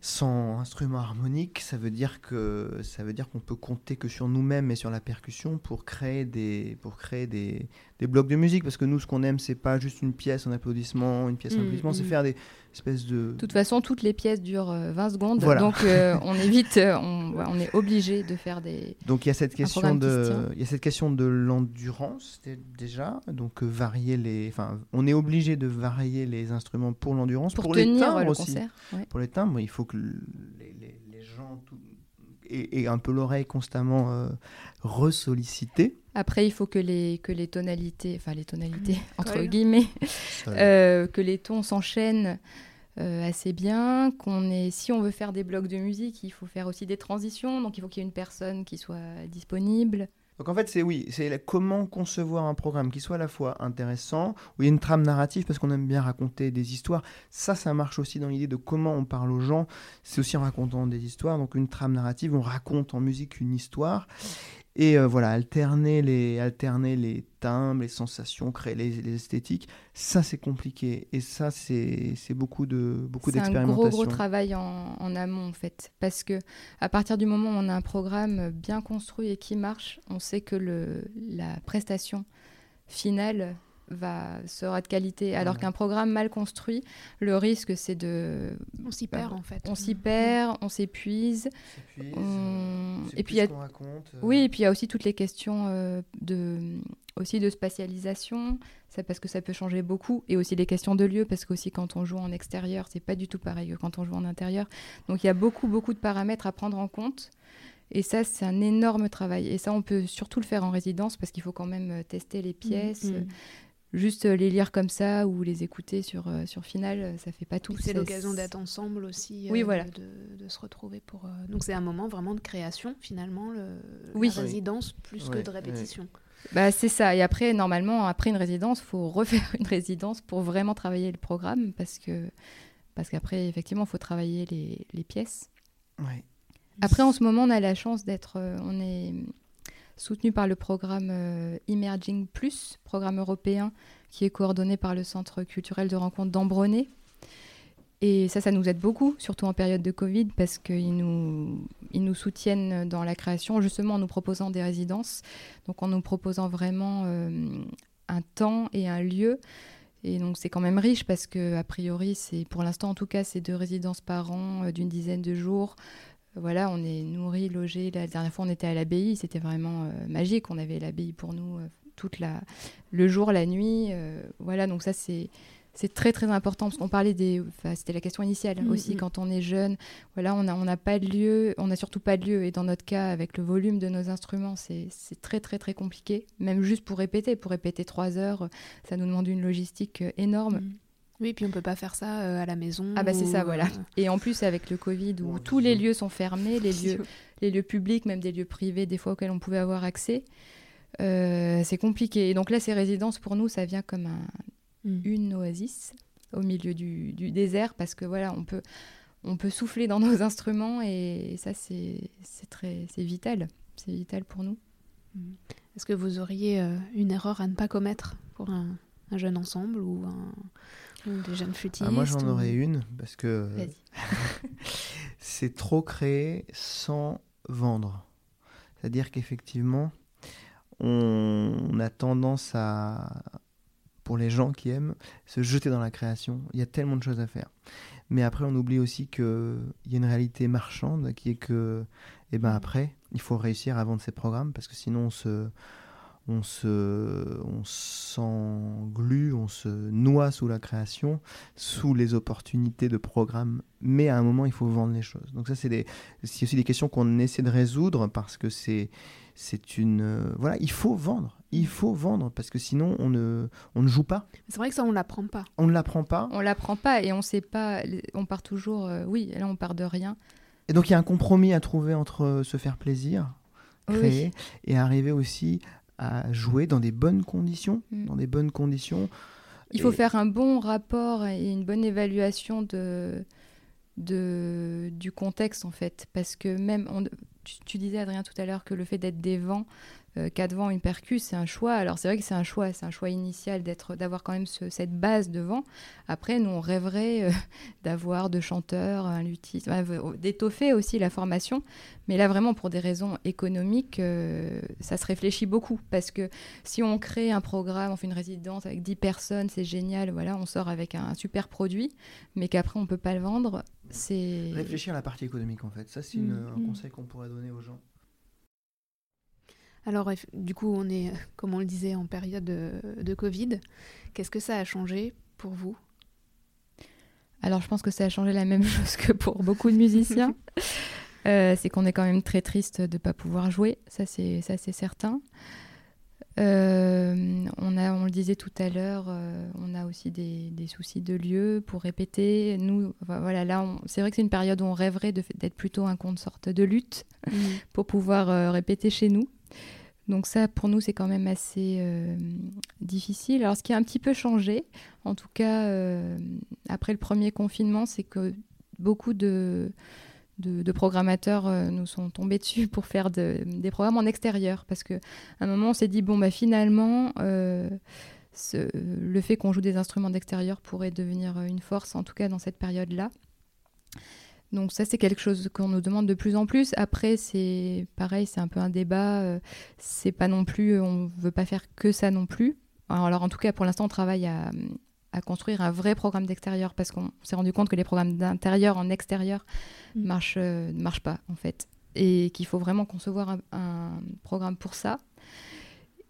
sans instrument harmonique, ça veut dire que ça veut dire qu'on peut compter que sur nous-mêmes et sur la percussion pour créer des pour créer des, des blocs de musique parce que nous ce qu'on aime c'est pas juste une pièce en applaudissement, une pièce en mmh, applaudissement, c'est mmh. faire des espèces de De toute façon, toutes les pièces durent 20 euh, secondes donc euh, on évite euh, on, on, est obligé de faire des Donc il y a cette question de il y a cette question de l'endurance déjà donc varier les enfin on est obligé de varier les instruments pour l'endurance pour, les timbres aussi. Concert, Pour les timbres, il faut que les, les, les gens et, un peu l'oreille constamment euh, ressollicitée. Après, il faut que les, que les tonalités, enfin les tonalités, entre guillemets, euh, que les tons s'enchaînent euh, assez bien, qu'on est, si on veut faire des blocs de musique, il faut faire aussi des transitions, donc il faut qu'il y ait une personne qui soit disponible. Donc en fait, c'est oui, c'est comment concevoir un programme qui soit à la fois intéressant, où il y a une trame narrative, parce qu'on aime bien raconter des histoires. Ça, ça marche aussi dans l'idée de comment on parle aux gens. C'est aussi en racontant des histoires. Donc une trame narrative, on raconte en musique une histoire. Et euh, voilà, alterner les, alterner les timbres, les sensations, créer les, esthétiques, ça c'est compliqué. Et ça c'est beaucoup de beaucoup d'expérimentation. C'est un gros gros travail en, en, amont en fait, parce que à partir du moment où on a un programme bien construit et qui marche, on sait que le, la prestation finale va sera de qualité. Alors qu'un programme mal construit, le risque c'est de on s'y perd en fait. On s'y perd, on s'épuise. Et puis il y a raconte, euh. oui, et puis il y a aussi toutes les questions euh, de aussi de spatialisation, ça parce que ça peut changer beaucoup, et aussi les questions de lieu parce qu'aussi quand on joue en extérieur, c'est pas du tout pareil que quand on joue en intérieur. Donc il y a beaucoup beaucoup de paramètres à prendre en compte. Et ça, c'est un énorme travail. Et ça, on peut surtout le faire en résidence parce qu'il faut quand même euh, tester les mmh, pièces, mmh juste euh, les lire comme ça ou les écouter sur, euh, sur Final, euh, ça fait pas tout. C'est l'occasion d'être ensemble aussi, oui, voilà. de, se retrouver pour. Donc c'est un moment vraiment de création finalement, le, oui. la résidence plus que de répétition. Bah, c'est ça. Et après, normalement, après une résidence, il faut refaire une résidence pour vraiment travailler le programme parce que parce qu'après, effectivement, il faut travailler les, les pièces. Après, en ce moment, on a la chance d'être, on est soutenu par le programme euh, Emerging Plus, programme européen qui est coordonné par le Centre culturel de rencontre d'Ambronay. Et ça, ça nous aide beaucoup, surtout en période de Covid, parce qu'ils nous, ils nous soutiennent dans la création, justement en nous proposant des résidences, donc en nous proposant vraiment euh, un temps et un lieu. Et donc c'est quand même riche parce que a priori, c'est pour l'instant en tout cas, c'est deux résidences par an euh, d'une dizaine de jours voilà, on est nourri, logé. La dernière fois, on était à l'abbaye, c'était vraiment euh, magique. On avait l'abbaye pour nous euh, toute la, le jour, la nuit. Euh, voilà, donc ça, c'est c'est très très important parce qu'on parlait des c'était la question initiale mm, aussi mm. quand on est jeune voilà on n'a on a pas de lieu on n'a surtout pas de lieu et dans notre cas avec le volume de nos instruments c'est très très très compliqué même juste pour répéter pour répéter trois heures ça nous demande une logistique énorme mm. Oui, puis on peut pas faire ça euh, à la maison. Ah bah c'est ça, voilà. Euh, et en plus avec le Covid où tous les lieux sont fermés, les lieux, les lieux publics, même des lieux privés, des fois auxquels on pouvait avoir accès, euh, c'est compliqué. Et donc là, ces résidences pour nous, ça vient comme un, mm. une oasis au milieu du, du, désert parce que voilà, on peut, on peut souffler dans nos instruments et, ça c'est très, c'est vital, c'est vital pour nous. Mm. Est-ce que vous auriez une erreur à ne pas commettre pour un, un jeune ensemble ou un jeunes flûtistes ah, Moi, j'en aurais une parce que c'est trop créer sans vendre. C'est-à-dire qu'effectivement, on a tendance à, pour les gens qui aiment, se jeter dans la création. Il y a tellement de choses à faire. Mais après, on oublie aussi qu'il y a une réalité marchande qui est que, eh ben après, il faut réussir à vendre ses programmes parce que sinon on se, on se, on s'englue, on se noie sous la création, sous les opportunités de programme. Mais à un moment, il faut vendre les choses. Donc ça, c'est des, c'est aussi des questions qu'on essaie de résoudre parce que c'est, c'est une, voilà, il faut vendre. Il faut vendre parce que sinon on ne, on ne joue pas. C'est vrai que ça on l'apprend pas. On ne l'apprend pas. On l'apprend pas et on sait pas. On part toujours. Euh, oui, là on part de rien. Et donc il y a un compromis à trouver entre se faire plaisir créer et arriver aussi à jouer dans des bonnes conditions, mm. dans des bonnes conditions. Il faut faire un bon rapport et une bonne évaluation de, de, du contexte en fait, parce que même on, tu, disais Adrien tout à l'heure que le fait d'être des vents, euh, quatre vents, une percus, c'est un choix. Alors c'est vrai que c'est un choix, c'est un choix initial d'être, d'avoir quand même cette base de vent. Après, nous on rêverait euh, d'avoir de chanteurs, un luthiste, d'étoffer aussi la formation. Mais là vraiment pour des raisons économiques, euh, ça se réfléchit beaucoup parce que si on crée un programme, on fait une résidence avec 10 personnes, c'est génial, voilà, on sort avec un, super produit, mais qu'après on peut pas le vendre, c'est réfléchir à la partie économique en fait. Ça c'est mm. un mm. conseil qu'on pourrait donner aux gens. Alors, du coup, on est, comme on le disait, en période de, Covid. Qu'est-ce que ça a changé pour vous? Alors, je pense que ça a changé la même chose que pour beaucoup de musiciens. Euh, c'est qu'on est quand même très triste de ne pas pouvoir jouer, ça c'est certain. Euh, on, a, on le disait tout à l'heure, euh, on a aussi des, soucis de lieu pour répéter. Nous, voilà, là, c'est vrai que c'est une période où on rêverait d'être plutôt un compte sorte de lutte mmh. pour pouvoir répéter chez nous. Donc ça, pour nous, c'est quand même assez euh, difficile. Alors ce qui a un petit peu changé, en tout cas euh, après le premier confinement, c'est que beaucoup de, de, programmateurs euh, nous sont tombés dessus pour faire des programmes en extérieur. Parce qu'à un moment, on s'est dit, bon, bah, finalement, le fait qu'on joue des instruments d'extérieur pourrait devenir une force, en tout cas dans cette période-là. Donc ça, c'est quelque chose qu'on nous demande de plus en plus. Après, c'est pareil, c'est un peu un débat. Euh, c'est pas non plus, on veut pas faire que ça non plus. Alors, en tout cas, pour l'instant, on travaille à, construire un vrai programme d'extérieur parce qu'on s'est rendu compte que les programmes d'intérieur en extérieur ne mm. marchent, euh, marchent pas en fait, et qu'il faut vraiment concevoir un, programme pour ça.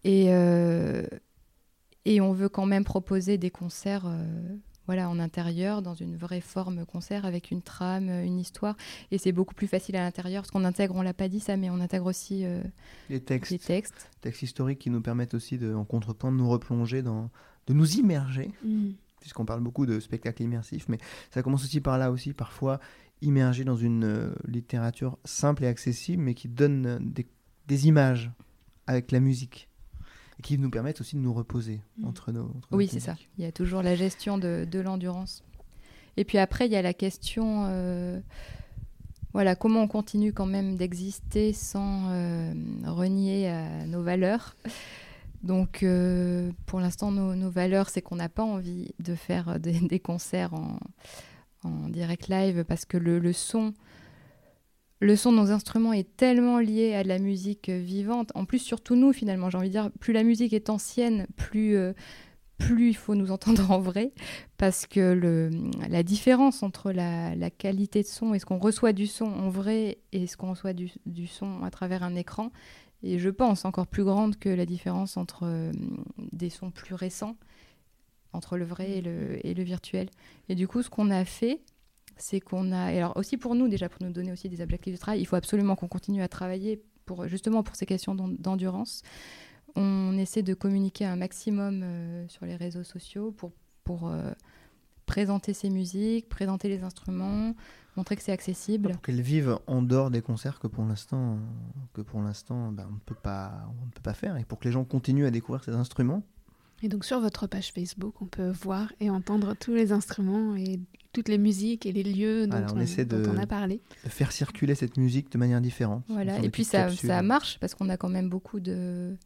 Et euh, et on veut quand même proposer des concerts voilà, en intérieur, dans une vraie forme concert, avec une trame, une histoire. Et c'est beaucoup plus facile à l'intérieur, parce qu'on intègre, on l'a pas dit ça, mais on intègre aussi euh, les textes. Les textes. Textes historiques qui nous permettent aussi, de, en contrepoint, de nous replonger, dans, de nous immerger, mm. puisqu'on parle beaucoup de spectacles immersifs, mais ça commence aussi par là aussi, parfois immerger dans une euh, littérature simple et accessible, mais qui donne des, des images avec la musique et qui nous permettent aussi de nous reposer mm. entre nos. oui, c'est ça. Il y a toujours la gestion de, de l'endurance. Et puis après, il y a la question, euh, voilà, comment on continue quand même d'exister sans euh, renier à nos valeurs. Donc, euh, pour l'instant, nos, nos, valeurs, c'est qu'on n'a pas envie de faire des, des concerts en, en, direct live parce que le, le son le son de nos instruments est tellement lié à la musique euh, vivante. En plus, surtout nous, finalement, j'ai envie de dire, plus la musique est ancienne, plus, euh, plus il faut nous entendre en vrai, parce que la différence entre la, qualité de son et ce qu'on reçoit du son en vrai et ce qu'on reçoit du, son à travers un écran est, je pense, encore plus grande que la différence entre euh, des sons plus récents, entre le vrai et le virtuel. Et du coup, ce qu'on a fait, c'est qu'on a, et alors aussi pour nous déjà, pour nous donner aussi des objectifs de travail, il faut absolument qu'on continue à travailler pour justement pour ces questions d'endurance. On essaie de communiquer un maximum euh, sur les réseaux sociaux pour, pour euh, présenter ces musiques, présenter les instruments, montrer que c'est accessible. Pour qu'elles vivent en dehors des concerts que pour l'instant, que pour l'instant, ben, on ne peut pas, on ne peut pas faire, et pour que les gens continuent à découvrir ces instruments. Et donc sur votre page Facebook, on peut voir et entendre tous les instruments et toutes les musiques et les lieux dont, on, essaie de, a parlé. De faire circuler cette musique de manière différente. Voilà, et puis ça, ça marche parce qu'on a quand même beaucoup de,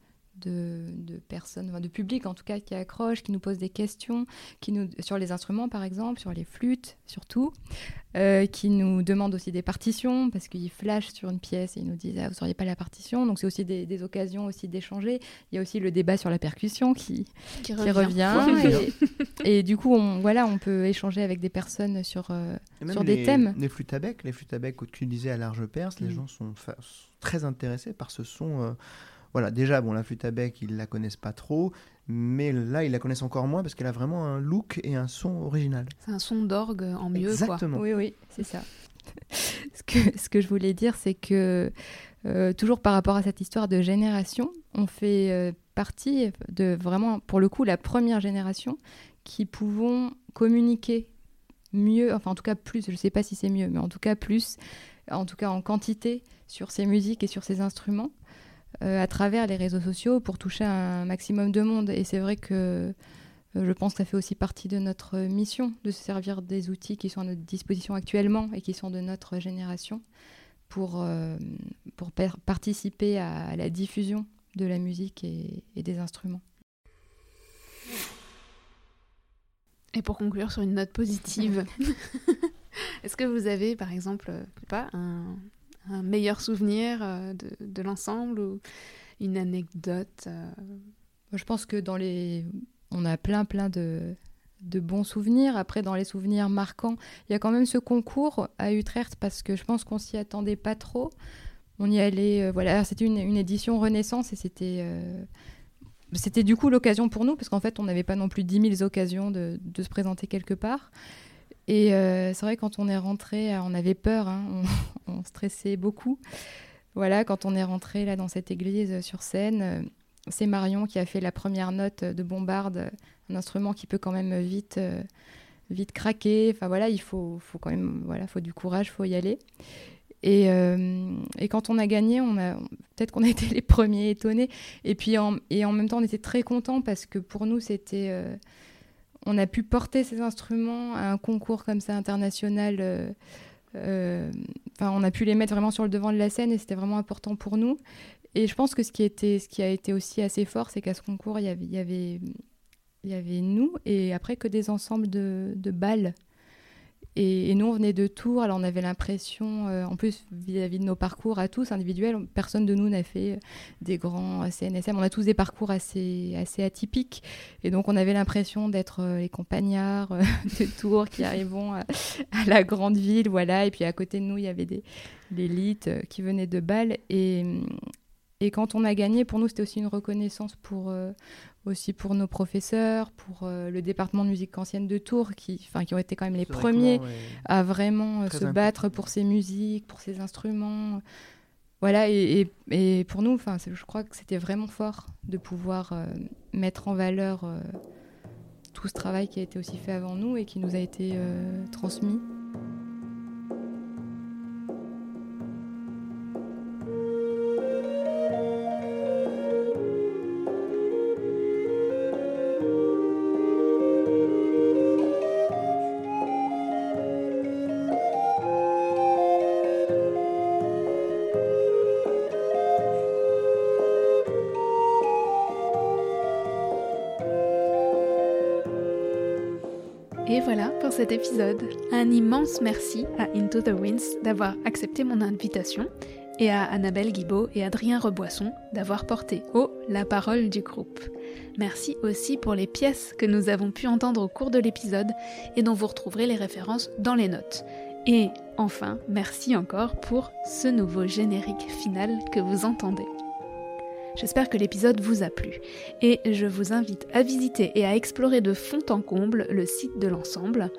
de, personnes, de public en tout cas, qui accrochent, qui nous posent des questions, qui nous, sur les instruments par exemple, sur les flûtes surtout, euh, qui nous demandent aussi des partitions parce qu'ils flashent sur une pièce et ils nous disent ah, vous n'auriez pas la partition. Donc c'est aussi des, occasions aussi d'échanger. Il y a aussi le débat sur la percussion qui, qui, revient. et, du coup, on, voilà, on peut échanger avec des personnes sur, euh, sur des thèmes. Les flûtes à bec, les flûtes à bec que tu disais à large perce, les mm. gens sont très intéressés par ce son. Euh, voilà, déjà, bon, la flûte à bec, ils la connaissent pas trop, mais là, ils la connaissent encore moins parce qu'elle a vraiment un look et un son original. C'est un son d'orgue en mieux, Exactement. Oui, oui, c'est ça. ce, que, ce que je voulais dire, c'est que euh, toujours par rapport à cette histoire de génération, on fait euh, partie de vraiment, pour le coup, la première génération qui pouvons communiquer mieux, enfin en tout cas plus, je ne sais pas si c'est mieux, mais en tout cas plus, en tout cas en quantité sur ces musiques et sur ces instruments à travers les réseaux sociaux pour toucher un maximum de monde. Et c'est vrai que je pense que ça fait aussi partie de notre mission de se servir des outils qui sont à notre disposition actuellement et qui sont de notre génération pour, pour participer à la diffusion de la musique et, des instruments. Et pour conclure sur une note positive, est-ce que vous avez par exemple pas, un, meilleur souvenir euh, de, l'ensemble ou une anecdote euh? Je pense que dans les... On a plein plein de, bons souvenirs. Après, dans les souvenirs marquants, il y a quand même ce concours à Utrecht parce que je pense qu'on s'y attendait pas trop on y allait. Euh, voilà, c'était une, édition Renaissance et c'était. C'était du coup l'occasion pour nous, parce qu'en fait, on n'avait pas non plus 10 000 occasions de, se présenter quelque part. Et euh, c'est vrai, quand on est rentré, on avait peur, hein, on, stressait beaucoup. Voilà, quand on est rentré là dans cette église sur scène, c'est Marion qui a fait la première note de bombarde, un instrument qui peut quand même vite, vite craquer. Enfin voilà, il faut, faut quand même, voilà, faut du courage, faut y aller. Euh, et, quand on a gagné, peut-être qu'on a été les premiers étonnés. Et puis en, et en même temps, on était très contents parce que pour nous, c'était, euh, on a pu porter ces instruments à un concours comme ça international. Euh, enfin, on a pu les mettre vraiment sur le devant de la scène et c'était vraiment important pour nous. Et je pense que ce qui, a été aussi assez fort, c'est qu'à ce concours, il y avait nous et après que des ensembles de, de balles et, nous, on venait de Tours, alors on avait l'impression, euh, en plus vis-à-vis de nos parcours à tous individuels, personne de nous n'a fait euh, des grands CNSM. On a tous des parcours assez, assez atypiques. Et donc, on avait l'impression d'être euh, les compagnards de Tours qui arrivons à, la grande ville. Voilà. Et puis, à côté de nous, il y avait des, l'élite qui venait de Bâle. Et quand on a gagné, pour nous, c'était aussi une reconnaissance pour, aussi pour nos professeurs, pour euh, le département de musique ancienne de Tours, qui, qui ont été quand même les premiers à vraiment euh, se battre pour ces musiques, pour ces instruments. Voilà, et, et, pour nous, je crois que c'était vraiment fort de pouvoir euh, mettre en valeur tout ce travail qui a été aussi fait avant nous et qui nous a été transmis. Et voilà pour cet épisode. Un immense merci à Into the Winds d'avoir accepté mon invitation et à Annabelle Guibaud et Adrien Reboisson d'avoir porté haut la parole du groupe. Merci aussi pour les pièces que nous avons pu entendre au cours de l'épisode et dont vous retrouverez les références dans les notes. Et enfin, merci encore pour ce nouveau générique final que vous entendez. J'espère que l'épisode vous a plu et je vous invite à visiter et à explorer de fond en comble le site de l'ensemble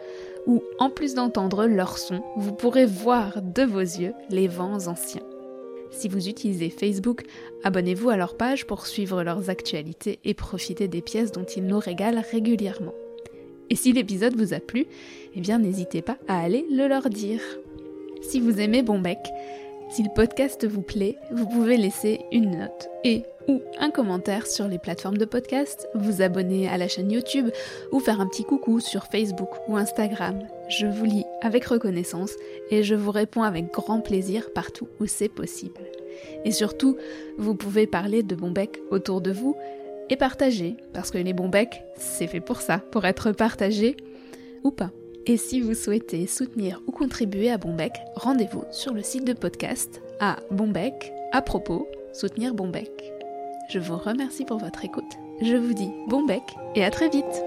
où, en plus d'entendre leur son, vous pourrez voir de vos yeux les vents anciens. Si vous utilisez Facebook, abonnez-vous à leur page pour suivre leurs actualités et profiter des pièces dont ils nous régalent régulièrement. Et si l'épisode vous a plu, eh bien n'hésitez pas à aller le leur dire. Si vous aimez Bombec, si le podcast vous plaît, vous pouvez laisser une note et ou un commentaire sur les plateformes de podcast, vous abonner à la chaîne YouTube ou faire un petit coucou sur Facebook ou Instagram. Je vous lis avec reconnaissance et je vous réponds avec grand plaisir partout où c'est possible. Et surtout, vous pouvez parler de Bombec autour de vous et partager, parce que les Bombec, c'est fait pour ça, pour être partagé ou pas. Et si vous souhaitez soutenir ou contribuer à Bombec, rendez-vous sur le site de podcast à Bombec à propos soutenir Bombec. Je vous remercie pour votre écoute. Je vous dis Bombec et à très vite